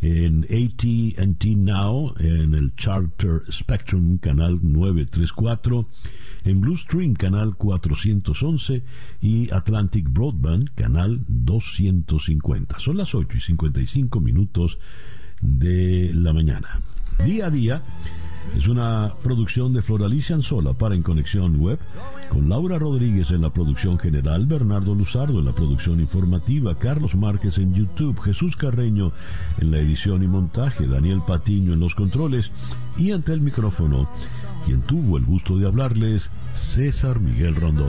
en AT&T Now, en el Charter Spectrum, canal 934, en Blue Stream, canal 411 y Atlantic Broadband, canal 250. Son las 8 y 55 minutos de la mañana. Día a día es una producción de Floralicia Anzola para En Conexión Web, con Laura Rodríguez en la producción general, Bernardo Luzardo en la producción informativa, Carlos Márquez en YouTube, Jesús Carreño en la edición y montaje, Daniel Patiño en los controles y ante el micrófono, quien tuvo el gusto de hablarles, César Miguel Rondón.